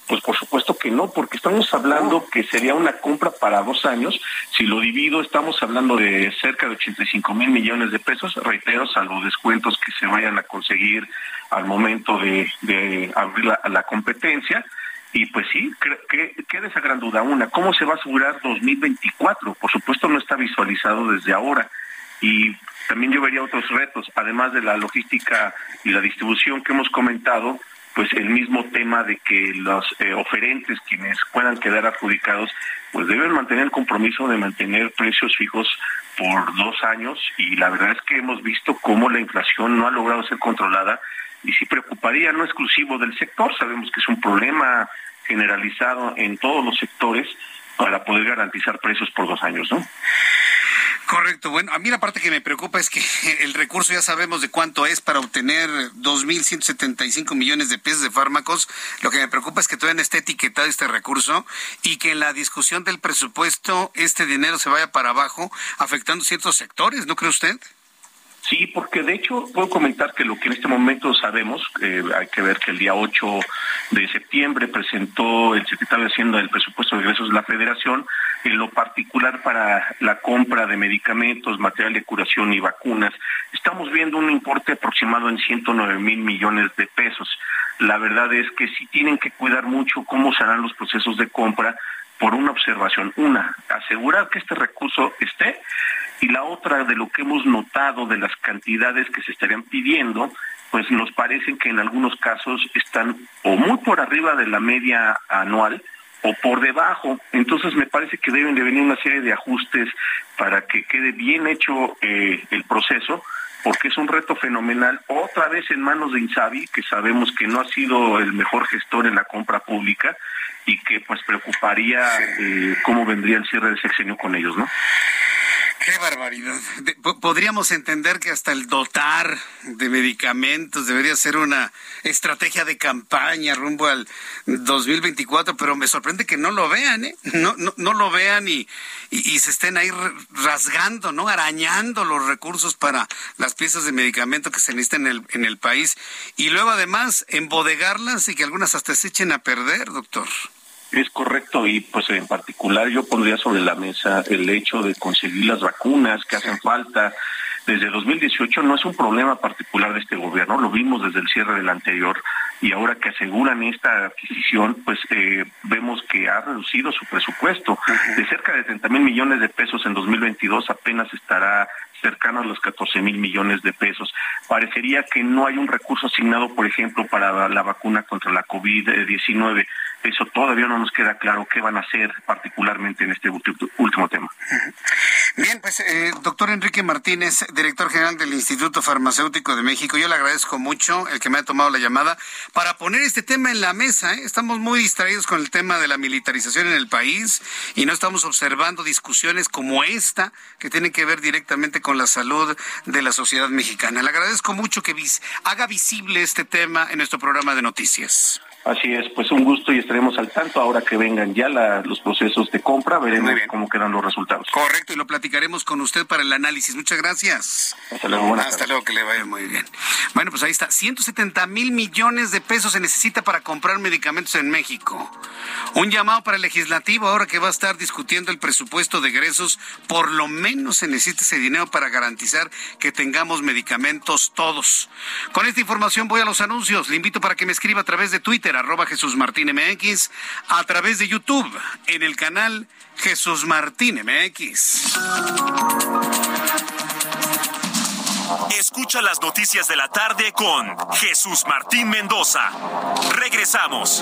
Pues por supuesto que no, porque estamos hablando que sería una compra para dos años. Si lo divido, estamos hablando de cerca de 85 mil millones de pesos, reitero, salvo descuentos que se vayan a conseguir al momento de, abrir la, competencia. Y pues sí, que, queda esa gran duda. Una, ¿cómo se va a asegurar 2024? Por supuesto no está visualizado desde ahora. Y también yo vería otros retos, además de la logística y la distribución que hemos comentado, pues el mismo tema de que los eh, oferentes, quienes puedan quedar adjudicados, pues deben mantener el compromiso de mantener precios fijos por dos años y la verdad es que hemos visto cómo la inflación no ha logrado ser controlada y sí preocuparía no exclusivo del sector, sabemos que es un problema generalizado en todos los sectores, para poder garantizar precios por dos años, ¿no? Correcto. Bueno, a mí la parte que me preocupa es que el recurso ya sabemos de cuánto es para obtener 2.175 millones de pesos de fármacos. Lo que me preocupa es que todavía no esté etiquetado este recurso y que en la discusión del presupuesto este dinero se vaya para abajo, afectando ciertos sectores, ¿no cree usted? Sí, porque de hecho puedo comentar que lo que en este momento sabemos, hay que ver que el día 8 de septiembre presentó el secretario de Hacienda el presupuesto de ingresos de la Federación, en lo particular para la compra de medicamentos, material de curación y vacunas. Estamos viendo un importe aproximado en 109 mil millones de pesos. La verdad es que sí tienen que cuidar mucho cómo serán los procesos de compra por una observación. Una, asegurar que este recurso esté y la otra de lo que hemos notado de las cantidades que se estarían pidiendo, pues nos parece que en algunos casos están o muy por arriba de la media anual o por debajo. Entonces me parece que deben de venir una serie de ajustes para que quede bien hecho eh, el proceso porque es un reto fenomenal, otra vez en manos de Insabi, que sabemos que no ha sido el mejor gestor en la compra pública y que pues preocuparía eh, cómo vendría el cierre de sexenio con ellos, ¿no? Qué barbaridad. Podríamos entender que hasta el dotar de medicamentos debería ser una estrategia de campaña rumbo al 2024, pero me sorprende que no lo vean, ¿eh? No, no, no lo vean y, y, se estén ahí rasgando, ¿no? Arañando los recursos para las piezas de medicamento que se necesitan en el, en el país. Y luego además embodegarlas y que algunas hasta se echen a perder, doctor. Es correcto y pues en particular yo pondría sobre la mesa el hecho de conseguir las vacunas que hacen falta. Desde 2018 no es un problema particular de este gobierno, lo vimos desde el cierre del anterior y ahora que aseguran esta adquisición, pues eh, vemos que ha reducido su presupuesto. De cerca de 30 mil millones de pesos en 2022 apenas estará cercano a los 14 mil millones de pesos. Parecería que no hay un recurso asignado, por ejemplo, para la vacuna contra la COVID-19 eso todavía no nos queda claro qué van a hacer particularmente en este último tema. Bien, pues eh, doctor Enrique Martínez, director general del Instituto Farmacéutico de México, yo le agradezco mucho el que me ha tomado la llamada para poner este tema en la mesa. ¿eh? Estamos muy distraídos con el tema de la militarización en el país y no estamos observando discusiones como esta que tienen que ver directamente con la salud de la sociedad mexicana. Le agradezco mucho que haga visible este tema en nuestro programa de noticias. Así es, pues un gusto y estaremos al tanto ahora que vengan ya los procesos de compra, veremos cómo quedan los resultados. Correcto, y lo platicaremos con usted para el análisis. Muchas gracias. Hasta luego, Hasta luego, que le vaya muy bien. Bueno, pues ahí está, 170 mil millones de pesos se necesita para comprar medicamentos en México. Un llamado para el legislativo ahora que va a estar discutiendo el presupuesto de egresos, por lo menos se necesita ese dinero para garantizar que tengamos medicamentos todos. Con esta información voy a los anuncios. Le invito para que me escriba a través de Twitter arroba Jesús Martín MX, a través de YouTube, en el canal Jesús Martín MX. Escucha las noticias de la tarde con Jesús Martín Mendoza. Regresamos.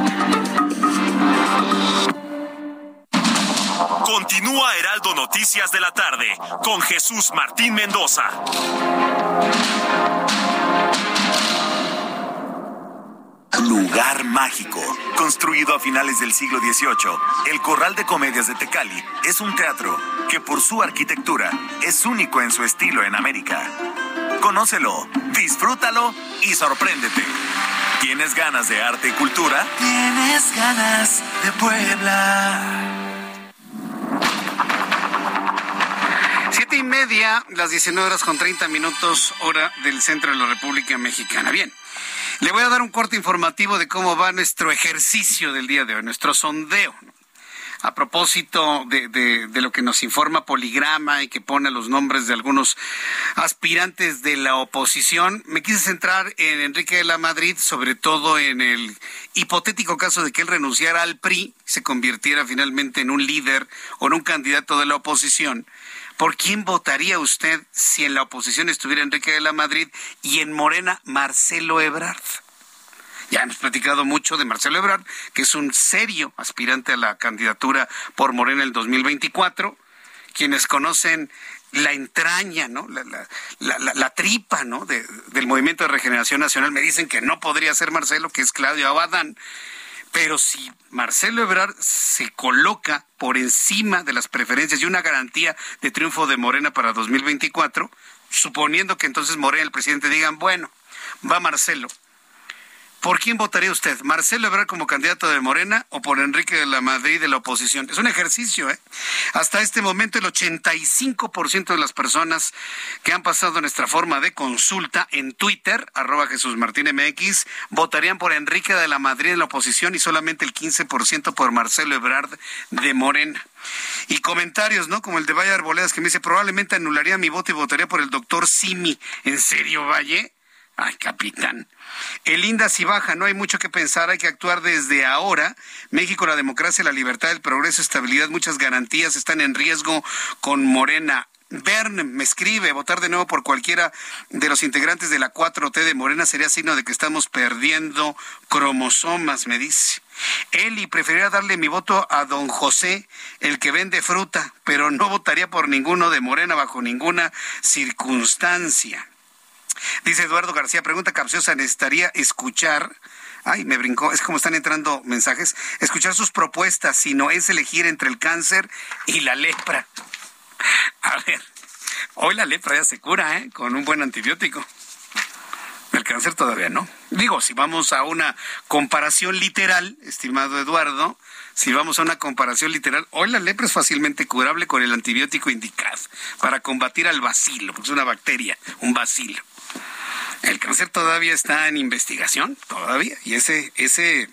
Continúa Heraldo Noticias de la tarde con Jesús Martín Mendoza. Lugar mágico. Construido a finales del siglo XVIII, el Corral de Comedias de Tecali es un teatro que por su arquitectura es único en su estilo en América. Conócelo, disfrútalo y sorpréndete. ¿Tienes ganas de arte y cultura? ¿Tienes ganas de Puebla? Media, las 19 horas con 30 minutos, hora del centro de la República Mexicana. Bien. Le voy a dar un corte informativo de cómo va nuestro ejercicio del día de hoy, nuestro sondeo. a propósito de, de, lo que nos informa Poligrama y que pone los nombres de algunos aspirantes de la oposición, me quise centrar en Enrique de la Madrid, sobre todo en el hipotético caso de que él renunciara al PRI, se convirtiera finalmente en un líder o en un candidato de la oposición. ¿Por quién votaría usted si en la oposición estuviera Enrique de la Madrid y en Morena Marcelo Ebrard? Ya hemos platicado mucho de Marcelo Ebrard, que es un serio aspirante a la candidatura por Morena el 2024. Quienes conocen la entraña, ¿no? La, tripa, ¿no? del Movimiento de Regeneración Nacional me dicen que no podría ser Marcelo, que es Claudio Abadán. Pero si Marcelo Ebrard se coloca por encima de las preferencias y una garantía de triunfo de Morena para 2024, suponiendo que entonces Morena el presidente digan, bueno, va Marcelo, ¿Por quién votaría usted? ¿Marcelo Ebrard como candidato de Morena o por Enrique de la Madrid de la oposición? Es un ejercicio, ¿eh? Hasta este momento el 85% de las personas que han pasado nuestra forma de consulta en Twitter, arroba Jesús Martín MX, votarían por Enrique de la Madrid de la oposición y solamente el 15% por Marcelo Ebrard de Morena. Y comentarios, ¿no? Como el de Valle Arboledas que me dice, probablemente anularía mi voto y votaría por el doctor Simi. ¿En serio, Valle? Ay, capitán. El INDA si baja, no hay mucho que pensar, hay que actuar desde ahora. México, la democracia, la libertad, el progreso, estabilidad, muchas garantías están en riesgo con Morena. Bern me escribe, votar de nuevo por cualquiera de los integrantes de la 4T de Morena sería signo de que estamos perdiendo cromosomas, me dice. Eli, preferiría darle mi voto a don José, el que vende fruta, pero no votaría por ninguno de Morena bajo ninguna circunstancia. Dice Eduardo García, pregunta capciosa, necesitaría escuchar Ay, me brincó, es como están entrando mensajes. Escuchar sus propuestas, si no es elegir entre el cáncer y la lepra. A ver, hoy la lepra ya se cura, ¿eh? Con un buen antibiótico. El cáncer todavía no. Digo, si vamos a una comparación literal, estimado Eduardo, si vamos a una comparación literal, hoy la lepra es fácilmente curable con el antibiótico indicado para combatir al bacilo, porque es una bacteria, un bacilo. El cáncer todavía está en investigación, todavía, y ese, ese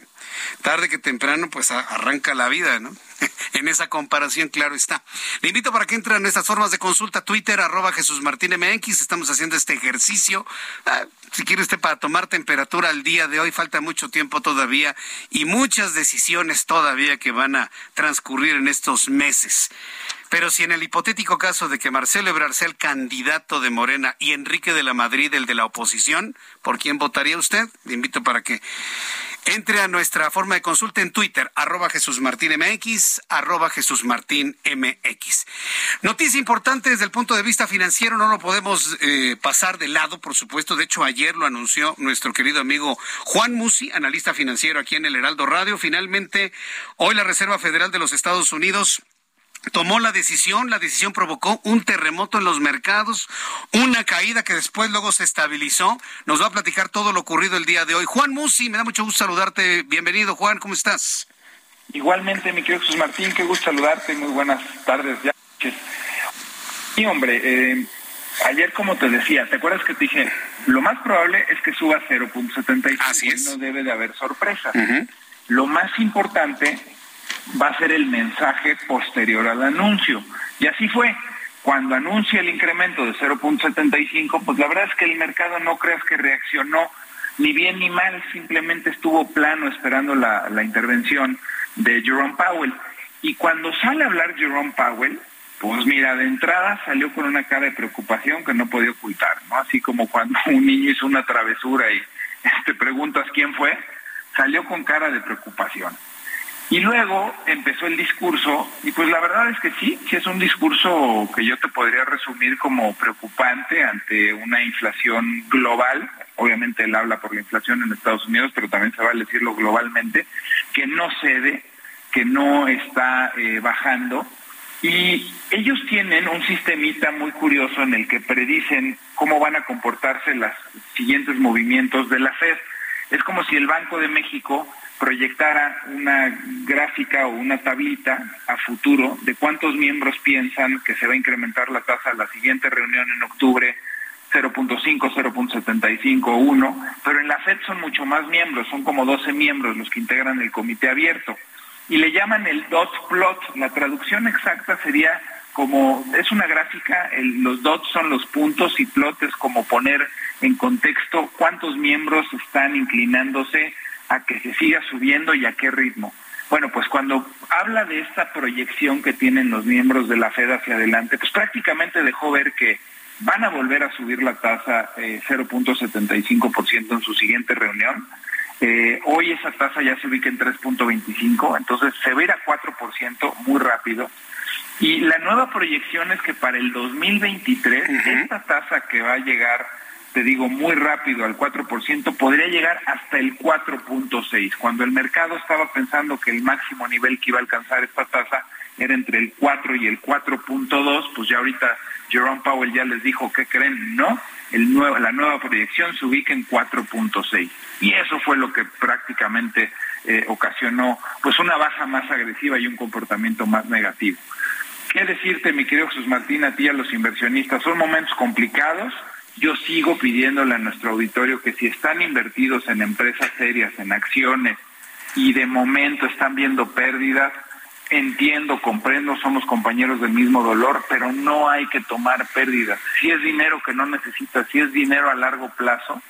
tarde que temprano, pues arranca la vida, ¿no? en esa comparación, claro está. Le invito para que entre en estas formas de consulta, Twitter, arroba Jesús Martín MX, estamos haciendo este ejercicio. Ah, si quiere usted para tomar temperatura al día de hoy, falta mucho tiempo todavía y muchas decisiones todavía que van a transcurrir en estos meses. Pero si en el hipotético caso de que Marcelo Ebrard sea el candidato de Morena y Enrique de la Madrid el de la oposición, ¿por quién votaría usted? Le invito para que entre a nuestra forma de consulta en Twitter, arroba Jesús Martín MX, arroba Jesús Martín MX. Noticia importante desde el punto de vista financiero, no lo podemos eh, pasar de lado, por supuesto. De hecho, ayer lo anunció nuestro querido amigo Juan Musi, analista financiero aquí en el Heraldo Radio. Finalmente, hoy la Reserva Federal de los Estados Unidos tomó la decisión, la decisión provocó un terremoto en los mercados, una caída que después luego se estabilizó. Nos va a platicar todo lo ocurrido el día de hoy. Juan Musi, me da mucho gusto saludarte. Bienvenido, Juan, ¿cómo estás? Igualmente, mi querido Jesús Martín, qué gusto saludarte. Muy buenas tardes. Ya. Y hombre, eh, ayer como te decía, ¿te acuerdas que te dije? Lo más probable es que suba 0.75 Así es. no debe de haber sorpresa. Lo más importante va a ser el mensaje posterior al anuncio. Y así fue. Cuando anuncia el incremento de 0.75, pues la verdad es que el mercado no creas que reaccionó ni bien ni mal, simplemente estuvo plano esperando la, intervención de Jerome Powell. Y cuando sale a hablar Jerome Powell, pues mira, de entrada salió con una cara de preocupación que no podía ocultar, ¿no? Así como cuando un niño hizo una travesura y te preguntas quién fue, salió con cara de preocupación. Y luego empezó el discurso, y pues la verdad es que sí, sí es un discurso que yo te podría resumir como preocupante ante una inflación global. Obviamente él habla por la inflación en Estados Unidos, pero también se va a decirlo globalmente, que no cede, que no está eh, bajando. Y ellos tienen un sistemita muy curioso en el que predicen cómo van a comportarse los siguientes movimientos de la Fed. Es como si el Banco de México proyectara una gráfica o una tablita a futuro de cuántos miembros piensan que se va a incrementar la tasa a la siguiente reunión en octubre 0.5, 0.75 1, pero en la FED son mucho más miembros, son como 12 miembros los que integran el comité abierto. y le llaman el dot plot. La traducción exacta sería como, es una gráfica, los dots son los puntos y plot es como poner en contexto cuántos miembros están inclinándose a que se siga subiendo y a qué ritmo. Bueno, pues cuando habla de esta proyección que tienen los miembros de la Fed hacia adelante, pues prácticamente dejó ver que van a volver a subir la tasa eh, 0.75% en su siguiente reunión. Eh, hoy esa tasa ya se ubica en 3.25, entonces se va a ir a 4% muy rápido. Y la nueva proyección es que para el 2023 esta tasa que va a llegar te digo, muy rápido al 4%, podría llegar hasta el 4.6%, cuando el mercado estaba pensando que el máximo nivel que iba a alcanzar esta tasa era entre el 4 y el 4.2, pues ya ahorita Jerome Powell ya les dijo que creen, no, el nuevo, la nueva proyección se ubica en 4.6 y eso fue lo que prácticamente eh, ocasionó pues una baja más agresiva y un comportamiento más negativo. ¿Qué decirte, mi querido Jesús Martín, a ti a los inversionistas? Son momentos complicados, yo sigo pidiéndole a nuestro auditorio que si están invertidos en empresas serias, en acciones, y de momento están viendo pérdidas, entiendo, comprendo, somos compañeros del mismo dolor, pero no hay que tomar pérdidas. Si es dinero que no necesitas, si es dinero a largo plazo,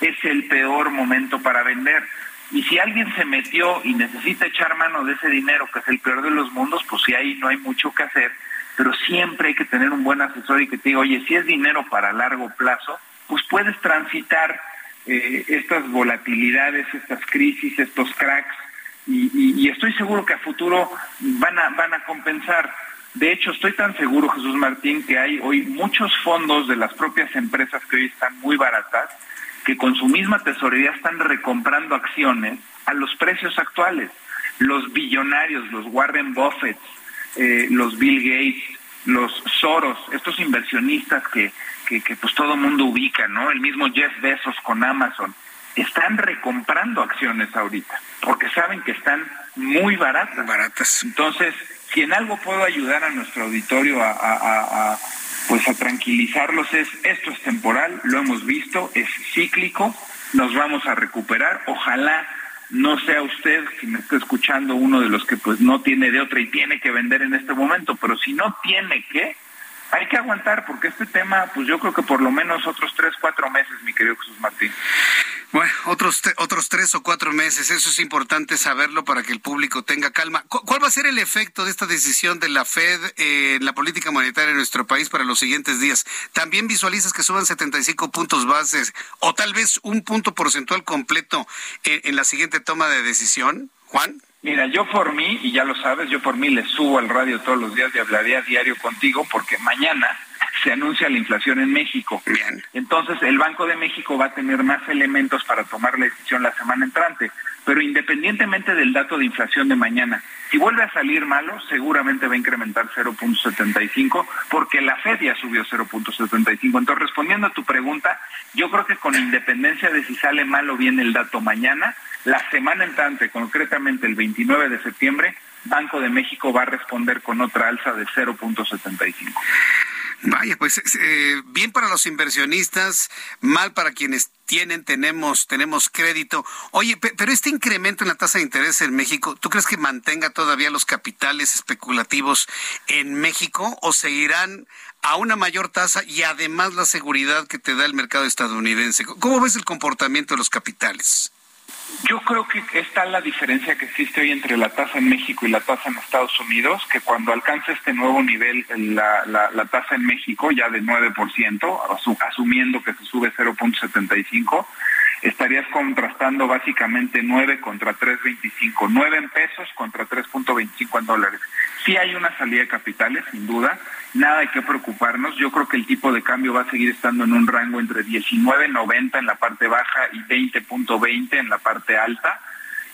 es el peor momento para vender. Y si alguien se metió y necesita echar mano de ese dinero, que es el peor de los mundos, pues si ahí no hay mucho que hacer, pero siempre hay que tener un buen asesor y que te diga, oye, si es dinero para largo plazo, pues puedes transitar eh, estas volatilidades, estas crisis, estos cracks, y, estoy seguro que a futuro van a, van a compensar. De hecho, estoy tan seguro, Jesús Martín, que hay hoy muchos fondos de las propias empresas que hoy están muy baratas, que con su misma tesorería están recomprando acciones a los precios actuales. Los billonarios, los Warren Buffett, eh, los Bill Gates, los Soros, estos inversionistas que, que, pues todo mundo ubica, ¿no? El mismo Jeff Bezos con Amazon, están recomprando acciones ahorita, porque saben que están muy baratas. Baratas. Entonces, si en algo puedo ayudar a nuestro auditorio a, a, pues a tranquilizarlos es esto es temporal, lo hemos visto, es cíclico, nos vamos a recuperar, ojalá no sea usted, si me está escuchando, uno de los que pues no tiene de otra y tiene que vender en este momento, pero si no tiene que, hay que aguantar porque este tema, pues yo creo que por lo menos otros tres, cuatro meses, mi querido Jesús Martín. Bueno, otros, otros tres o cuatro meses, eso es importante saberlo para que el público tenga calma. ¿Cuál va a ser el efecto de esta decisión de la Fed en la política monetaria en nuestro país para los siguientes días? ¿También visualizas que suban 75 puntos bases o tal vez un punto porcentual completo en, en la siguiente toma de decisión, Juan? Mira, yo por mí, y ya lo sabes, yo por mí le subo al radio todos los días y hablaré a diario contigo porque mañana se anuncia la inflación en México. Bien. Entonces, el Banco de México va a tener más elementos para tomar la decisión la semana entrante. Pero independientemente del dato de inflación de mañana, si vuelve a salir malo, seguramente va a incrementar 0.75, porque la Fed ya subió 0.75. Entonces, respondiendo a tu pregunta, yo creo que con independencia de si sale mal o bien el dato mañana, la semana entrante, concretamente el 29 de septiembre, Banco de México va a responder con otra alza de 0.75. Vaya, pues eh, bien para los inversionistas, mal para quienes tienen, tenemos, tenemos crédito. Oye, pero este incremento en la tasa de interés en México, ¿tú crees que mantenga todavía los capitales especulativos en México o seguirán a una mayor tasa y además la seguridad que te da el mercado estadounidense? ¿Cómo ves el comportamiento de los capitales? Yo creo que está la diferencia que existe hoy entre la tasa en México y la tasa en Estados Unidos, que cuando alcance este nuevo nivel, la, la, tasa en México ya de 9%, asumiendo que se sube 0.75, estarías contrastando básicamente 9 contra 3.25, 9 en pesos contra 3.25 en dólares. Sí hay una salida de capitales, sin duda, nada hay que preocuparnos. Yo creo que el tipo de cambio va a seguir estando en un rango entre 19.90 en la parte baja y 20.20 en la parte alta.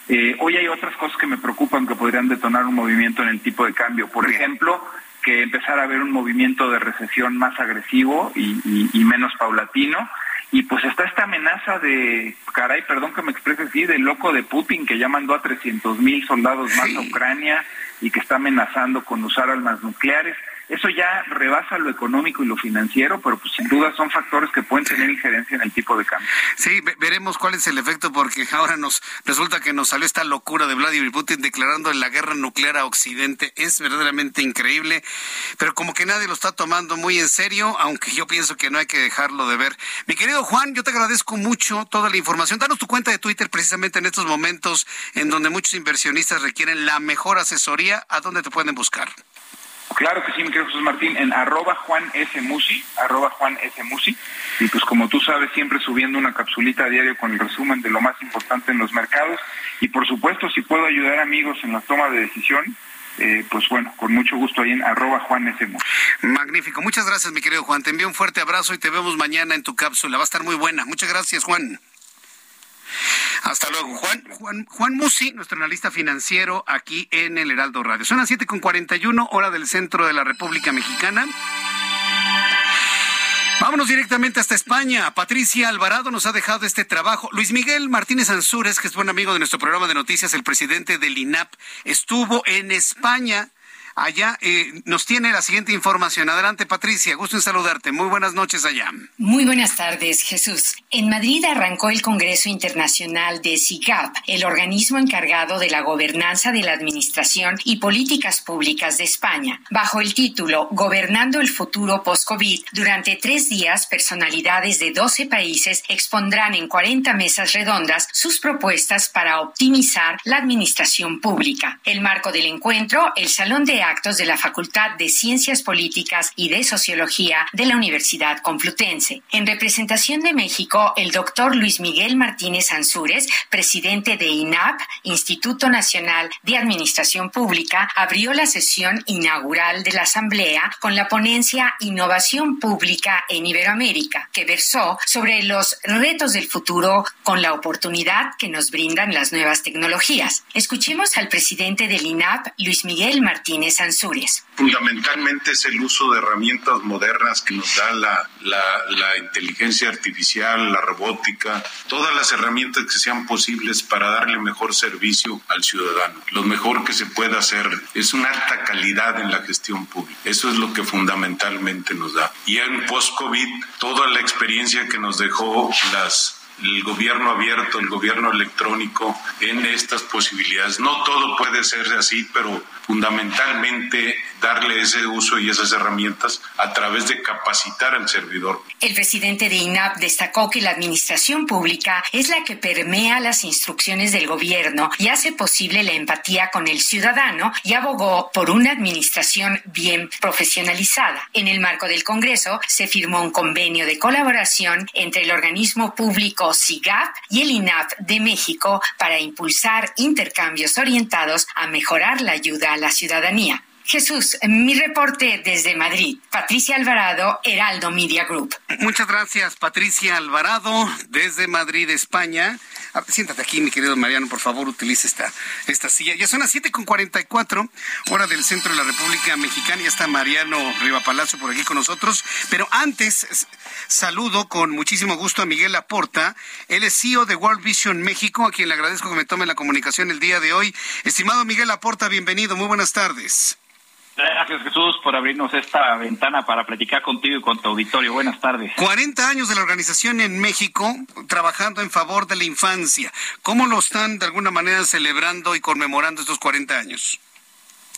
Eh, hoy hay otras cosas que me preocupan que podrían detonar un movimiento en el tipo de cambio. Por ejemplo, que empezar a haber un movimiento de recesión más agresivo y, menos paulatino. Y pues está esta amenaza de, caray, perdón que me exprese así, de loco de Putin que ya mandó a 300 mil soldados más a Ucrania y que está amenazando con usar armas nucleares. Eso ya rebasa lo económico y lo financiero, pero pues sin duda son factores que pueden tener injerencia en el tipo de cambio. Sí, veremos cuál es el efecto porque ahora nos resulta que nos salió esta locura de Vladimir Putin declarando la guerra nuclear a Occidente. Es verdaderamente increíble, pero como que nadie lo está tomando muy en serio, aunque yo pienso que no hay que dejarlo de ver. Mi querido Juan, yo te agradezco mucho toda la información. Danos tu cuenta de Twitter precisamente en estos momentos en donde muchos inversionistas requieren la mejor asesoría. ¿A dónde te pueden buscar? Claro que sí, mi querido Jesús Martín, en arroba Juan S. Musi, arroba Juan S. Musi. Y pues como tú sabes, siempre subiendo una capsulita a diario con el resumen de lo más importante en los mercados. Y por supuesto, si puedo ayudar amigos en la toma de decisión, eh, pues bueno, con mucho gusto ahí en arroba Juan S. Musi. Magnífico, muchas gracias mi querido Juan. Te envío un fuerte abrazo y te vemos mañana en tu cápsula. Va a estar muy buena. Muchas gracias, Juan. Hasta luego. Juan, Juan, Juan Musi, nuestro analista financiero aquí en el Heraldo Radio. Son las 7.41 hora del centro de la República Mexicana. Vámonos directamente hasta España. Patricia Alvarado nos ha dejado este trabajo. Luis Miguel Martínez Ansúrez, que es buen amigo de nuestro programa de noticias, el presidente del INAP, estuvo en España allá eh, nos tiene la siguiente información. Adelante, Patricia, gusto en saludarte. Muy buenas noches allá. Muy buenas tardes, Jesús. En Madrid arrancó el Congreso Internacional de SIGAP, el organismo encargado de la gobernanza de la administración y políticas públicas de España. Bajo el título Gobernando el futuro post-COVID, durante tres días, personalidades de 12 países expondrán en 40 mesas redondas sus propuestas para optimizar la administración pública. El marco del encuentro, el Salón de actos de la Facultad de Ciencias Políticas y de Sociología de la Universidad Complutense. En representación de México, el doctor Luis Miguel Martínez Ansúrez, presidente de INAP, Instituto Nacional de Administración Pública, abrió la sesión inaugural de la Asamblea con la ponencia Innovación Pública en Iberoamérica, que versó sobre los retos del futuro con la oportunidad que nos brindan las nuevas tecnologías. Escuchemos al presidente del INAP, Luis Miguel Martínez Fundamentalmente es el uso de herramientas modernas que nos da la, la, inteligencia artificial, la robótica, todas las herramientas que sean posibles para darle mejor servicio al ciudadano. Lo mejor que se puede hacer es una alta calidad en la gestión pública. Eso es lo que fundamentalmente nos da. Y en post-COVID, toda la experiencia que nos dejó las el gobierno abierto, el gobierno electrónico en estas posibilidades. No todo puede ser así, pero fundamentalmente darle ese uso y esas herramientas a través de capacitar al servidor. El presidente de INAP destacó que la administración pública es la que permea las instrucciones del gobierno y hace posible la empatía con el ciudadano y abogó por una administración bien profesionalizada. En el marco del Congreso se firmó un convenio de colaboración entre el organismo público SIGAP y el INAP de México para impulsar intercambios orientados a mejorar la ayuda a la ciudadanía. Jesús, mi reporte desde Madrid. Patricia Alvarado, Heraldo Media Group. Muchas gracias, Patricia Alvarado, desde Madrid, España. Siéntate aquí, mi querido Mariano, por favor, utilice esta, esta silla. Ya son las 7.44, hora del centro de la República Mexicana. Ya está Mariano Riva Palacio por aquí con nosotros. Pero antes, saludo con muchísimo gusto a Miguel Laporta. Él es CEO de World Vision México, a quien le agradezco que me tome la comunicación el día de hoy. Estimado Miguel Laporta, bienvenido. Muy buenas tardes. Gracias Jesús por abrirnos esta ventana para platicar contigo y con tu auditorio. Buenas tardes. 40 años de la organización en México trabajando en favor de la infancia. ¿Cómo lo están de alguna manera celebrando y conmemorando estos 40 años?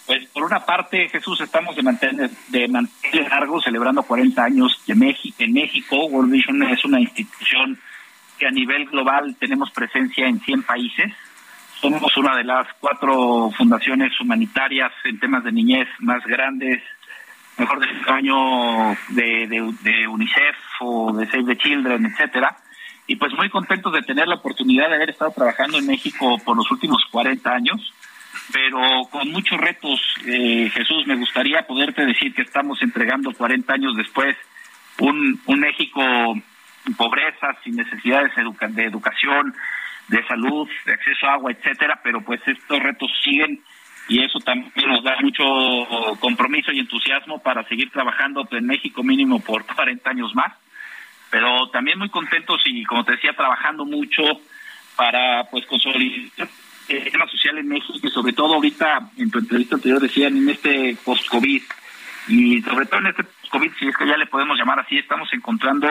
Pues por una parte, Jesús, estamos de mantener, de mantener largo celebrando 40 años de México. En México, World Vision es una institución que a nivel global tenemos presencia en 100 países somos una de las cuatro fundaciones humanitarias en temas de niñez más grandes, mejor año de, de, UNICEF o de Save the Children, etcétera. Y pues muy contentos de tener la oportunidad de haber estado trabajando en México por los últimos 40 años, pero con muchos retos. Eh, Jesús, me gustaría poderte decir que estamos entregando 40 años después un, un México sin pobreza, sin necesidades de educación, de salud, de acceso a agua, etcétera, pero pues estos retos siguen y eso también nos da mucho compromiso y entusiasmo para seguir trabajando en México mínimo por 40 años más, pero también muy contentos y como te decía trabajando mucho para pues consolidar el tema social en México y sobre todo ahorita en tu entrevista anterior decían en este post-COVID y sobre todo en este COVID, si es que ya le podemos llamar así, estamos encontrando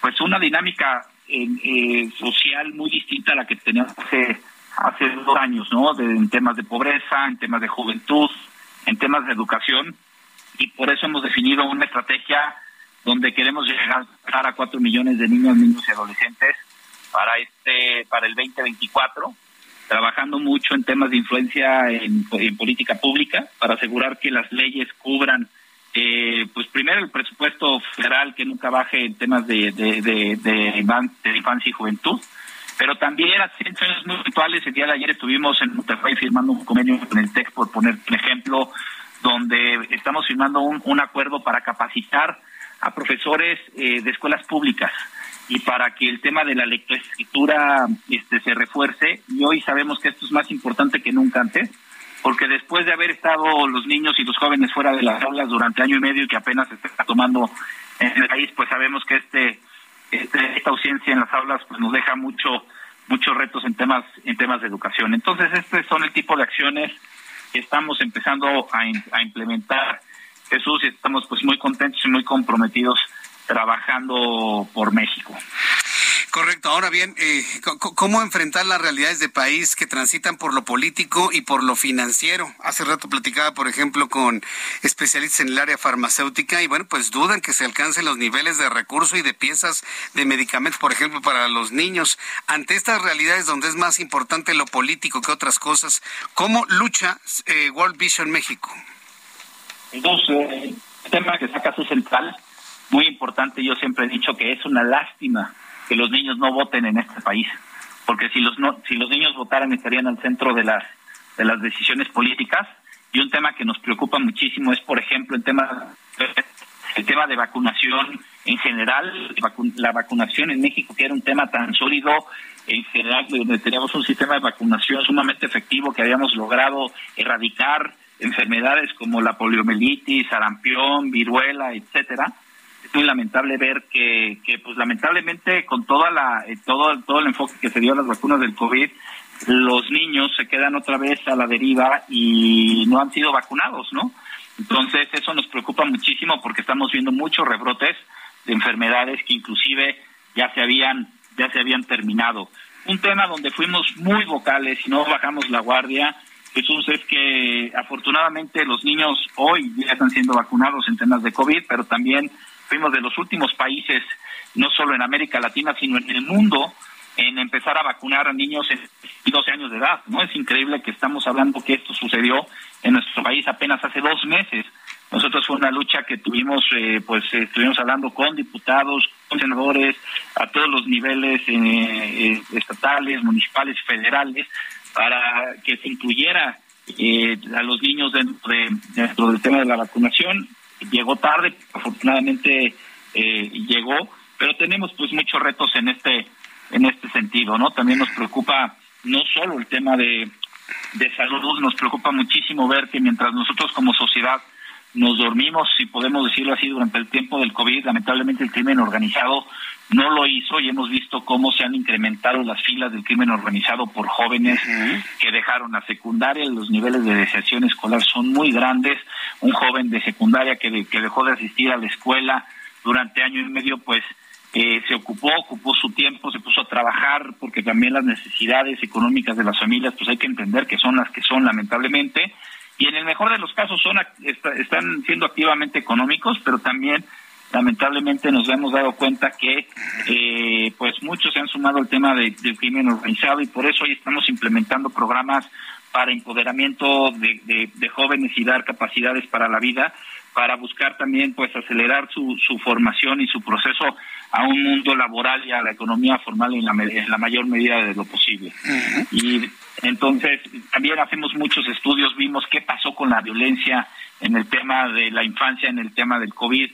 pues una dinámica eh, social muy distinta a la que teníamos hace, hace dos años, ¿no? en temas de pobreza, en temas de juventud, en temas de educación, y por eso hemos definido una estrategia donde queremos llegar a cuatro millones de niños, niños y adolescentes para este para el 2024 trabajando mucho en temas de influencia en, política pública para asegurar que las leyes cubran eh, pues primero el presupuesto federal que nunca baje en temas de, de, de, infancia y juventud, pero también acciones muy puntuales. El día de ayer estuvimos en Monterrey firmando un convenio con el TEC, por poner un ejemplo, donde estamos firmando un, un acuerdo para capacitar a profesores eh, de escuelas públicas y para que el tema de la lectoescritura este, se refuerce. Y hoy sabemos que esto es más importante que nunca antes, porque después de haber estado los niños y los jóvenes fuera de las aulas durante año y medio y que apenas se está tomando en el país, pues sabemos que este, este, esta ausencia en las aulas pues nos deja mucho muchos retos en temas en temas de educación. Entonces, estos son el tipo de acciones que estamos empezando a, a implementar. Jesús, y estamos pues muy contentos y muy comprometidos trabajando por México. Correcto. Ahora bien, eh, ¿cómo enfrentar las realidades de país que transitan por lo político y por lo financiero? Hace rato platicaba, por ejemplo, con especialistas en el área farmacéutica y bueno, pues dudan que se alcancen los niveles de recursos y de piezas de medicamentos, por ejemplo, para los niños. Ante estas realidades donde es más importante lo político que otras cosas, ¿cómo lucha eh, World Vision México? Entonces, el tema que saca su central muy importante, yo siempre he dicho que es una lástima que los niños no voten en este país, porque si los no, si los niños votaran estarían al centro de las de las decisiones políticas. Y un tema que nos preocupa muchísimo es por ejemplo el tema el tema de vacunación en general, la vacunación en México que era un tema tan sólido en general donde teníamos un sistema de vacunación sumamente efectivo que habíamos logrado erradicar enfermedades como la poliomielitis, sarampión, viruela, etcétera muy lamentable ver que, pues lamentablemente con toda la eh, todo todo el enfoque que se dio a las vacunas del covid los niños se quedan otra vez a la deriva y no han sido vacunados no entonces eso nos preocupa muchísimo porque estamos viendo muchos rebrotes de enfermedades que inclusive ya se habían ya se habían terminado. Un tema donde fuimos muy vocales y no bajamos la guardia Jesús, es que afortunadamente los niños hoy ya están siendo vacunados en temas de COVID, pero también fuimos de los últimos países, no solo en América Latina, sino en el mundo, en empezar a vacunar a niños en 12 años de edad. No es increíble que estamos hablando que esto sucedió en nuestro país apenas hace dos meses. Nosotros fue una lucha que tuvimos, eh, pues estuvimos hablando con diputados, con senadores, a todos los niveles eh, eh, estatales, municipales federales, para que se incluyera a los niños dentro, de, dentro del tema de la vacunación llegó tarde, afortunadamente eh, llegó, pero tenemos pues muchos retos en este en este sentido, ¿no? También nos preocupa no solo el tema de, de salud, nos preocupa muchísimo ver que mientras nosotros como sociedad nos dormimos, si podemos decirlo así, durante el tiempo del COVID, lamentablemente el crimen organizado no lo hizo y hemos visto cómo se han incrementado las filas del crimen organizado por jóvenes que dejaron la secundaria, los niveles de deserción escolar son muy grandes, un joven de secundaria que, que dejó de asistir a la escuela durante año y medio, pues eh, se ocupó, ocupó su tiempo, se puso a trabajar, porque también las necesidades económicas de las familias, pues hay que entender que son las que son, lamentablemente, y en el mejor de los casos son están siendo activamente económicos, pero también lamentablemente nos hemos dado cuenta que eh, pues muchos se han sumado al tema del crimen organizado y por eso hoy estamos implementando programas para empoderamiento de, de, jóvenes y dar capacidades para la vida para buscar también pues acelerar su, su formación y su proceso a un mundo laboral y a la economía formal en la, en la mayor medida de lo posible. Y entonces también hacemos muchos estudios, vimos qué pasó con la violencia en el tema de la infancia, en el tema del COVID,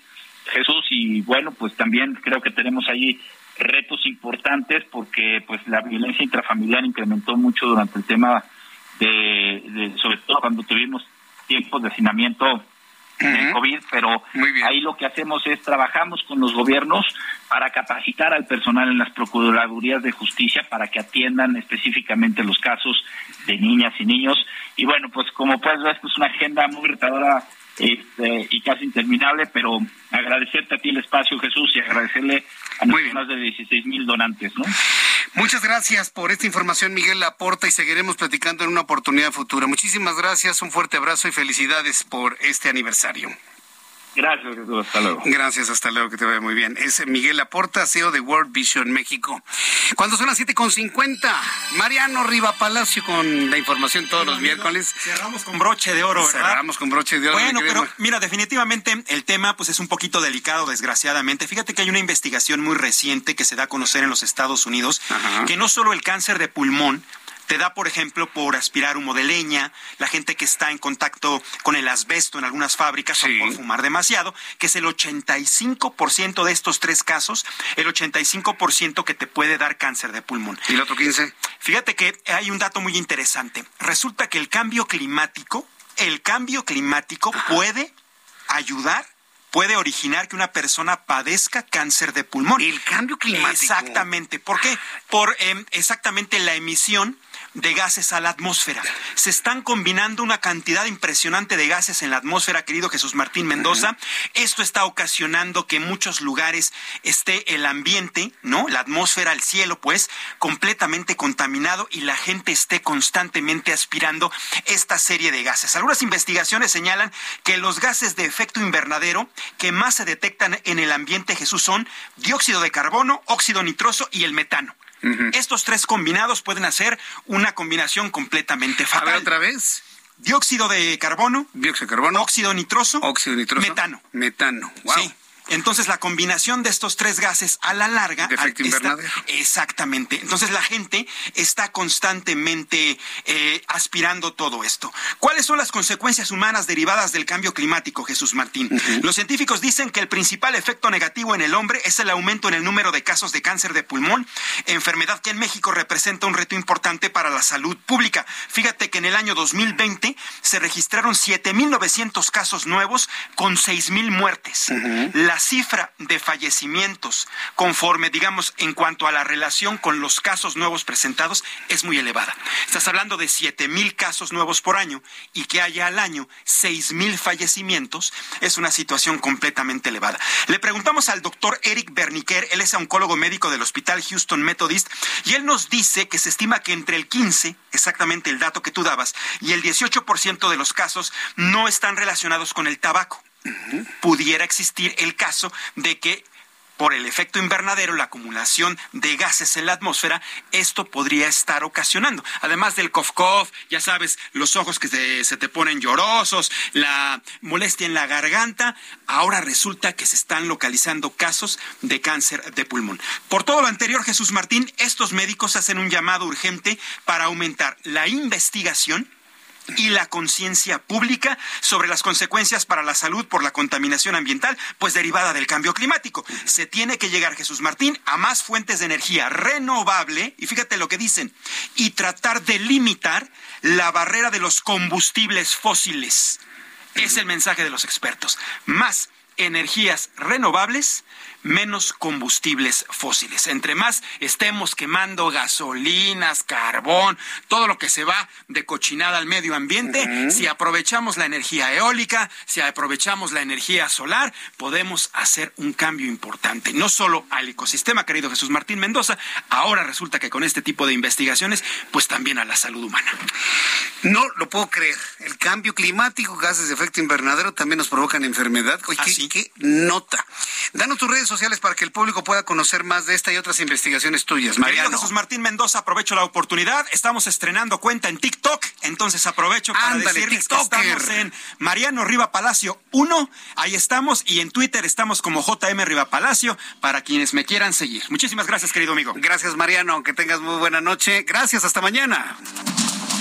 Jesús, y bueno, pues también creo que tenemos ahí retos importantes porque pues la violencia intrafamiliar incrementó mucho durante el tema de, sobre todo cuando tuvimos tiempos de hacinamiento del COVID, pero ahí lo que hacemos es trabajamos con los gobiernos para capacitar al personal en las procuradurías de justicia para que atiendan específicamente los casos de niñas y niños. Y bueno, pues como puedes ver, es una agenda muy retadora este, y casi interminable, pero agradecerte a ti el espacio, Jesús, y agradecerle a nuestros más de 16 mil donantes, ¿no? Muchas gracias por esta información, Miguel Laporta, y seguiremos platicando en una oportunidad futura. Muchísimas gracias, un fuerte abrazo y felicidades por este aniversario. Gracias, Jesús. Hasta luego. Gracias, hasta luego, que te vaya muy bien. Es Miguel Laporta, CEO de World Vision México. Cuando son las 7.50, Mariano Riva Palacio con la información todos los miércoles. Cerramos con broche de oro, ¿verdad? Cerramos con broche de oro. Bueno, pero mira, definitivamente el tema pues es un poquito delicado, desgraciadamente. Fíjate que hay una investigación muy reciente que se da a conocer en los Estados Unidos, que no solo el cáncer de pulmón, te da, por ejemplo, por aspirar humo de leña, la gente que está en contacto con el asbesto en algunas fábricas o por fumar demasiado, que es el 85% de estos tres casos, el 85% que te puede dar cáncer de pulmón. ¿Y el otro 15? Fíjate que hay un dato muy interesante. Resulta que el cambio climático, el cambio climático puede ayudar puede originar que una persona padezca cáncer de pulmón. El cambio climático. Exactamente. ¿Por qué? Por em, exactamente la emisión de gases a la atmósfera. Se están combinando una cantidad impresionante de gases en la atmósfera, querido Jesús Martín Mendoza. Esto está ocasionando que en muchos lugares esté el ambiente, ¿no? La atmósfera, el cielo, pues, completamente contaminado y la gente esté constantemente aspirando esta serie de gases. Algunas investigaciones señalan que los gases de efecto invernadero que más se detectan en el ambiente, Jesús, son dióxido de carbono, óxido nitroso y el metano. Estos tres combinados pueden hacer una combinación completamente fatal. A ver, otra vez. Dióxido de carbono. Dióxido de carbono. Óxido nitroso. Óxido nitroso. Metano. Metano. Wow. Sí. Entonces la combinación de estos tres gases a la larga... De efecto invernadero. exactamente. Entonces la gente está constantemente eh, aspirando todo esto. ¿Cuáles son las consecuencias humanas derivadas del cambio climático, Jesús Martín? Los científicos dicen que el principal efecto negativo en el hombre es el aumento en el número de casos de cáncer de pulmón, enfermedad que en México representa un reto importante para la salud pública. Fíjate que en el año 2020 se registraron 7.900 casos nuevos con 6.000 muertes. La cifra de fallecimientos conforme, digamos, en cuanto a la relación con los casos nuevos presentados es muy elevada. Estás hablando de 7 mil casos nuevos por año y que haya al año 6 mil fallecimientos es una situación completamente elevada. Le preguntamos al doctor Eric Berniquer, él es oncólogo médico del Hospital Houston Methodist, y él nos dice que se estima que entre el 15, exactamente el dato que tú dabas, y el 18% de los casos no están relacionados con el tabaco pudiera existir el caso de que por el efecto invernadero, la acumulación de gases en la atmósfera, esto podría estar ocasionando. Además del cough-cough, ya sabes, los ojos que se, te ponen llorosos, la molestia en la garganta, ahora resulta que se están localizando casos de cáncer de pulmón. Por todo lo anterior, Jesús Martín, estos médicos hacen un llamado urgente para aumentar la investigación y la conciencia pública sobre las consecuencias para la salud por la contaminación ambiental, pues derivada del cambio climático. Se tiene que llegar, Jesús Martín, a más fuentes de energía renovable, y fíjate lo que dicen, y tratar de limitar la barrera de los combustibles fósiles. Es el mensaje de los expertos. Más energías renovables menos combustibles fósiles. Entre más estemos quemando gasolinas, carbón, todo lo que se va de cochinada al medio ambiente, si aprovechamos la energía eólica, si aprovechamos la energía solar, podemos hacer un cambio importante, no solo al ecosistema, querido Jesús Martín Mendoza, ahora resulta que con este tipo de investigaciones, pues también a la salud humana. No lo puedo creer. El cambio climático, gases de efecto invernadero también nos provocan enfermedad. Oye, ¿qué, qué nota? Danos tus redes sociales para que el público pueda conocer más de esta y otras investigaciones tuyas. Mariano. Jesús Martín Mendoza, aprovecho la oportunidad. Estamos estrenando cuenta en TikTok, entonces aprovecho para decirles que estamos en Mariano Riva Palacio 1, ahí estamos, y en Twitter estamos como JM Riva Palacio para quienes me quieran seguir. Muchísimas gracias, querido amigo. Gracias, Mariano. Que tengas muy buena noche. Gracias, hasta mañana.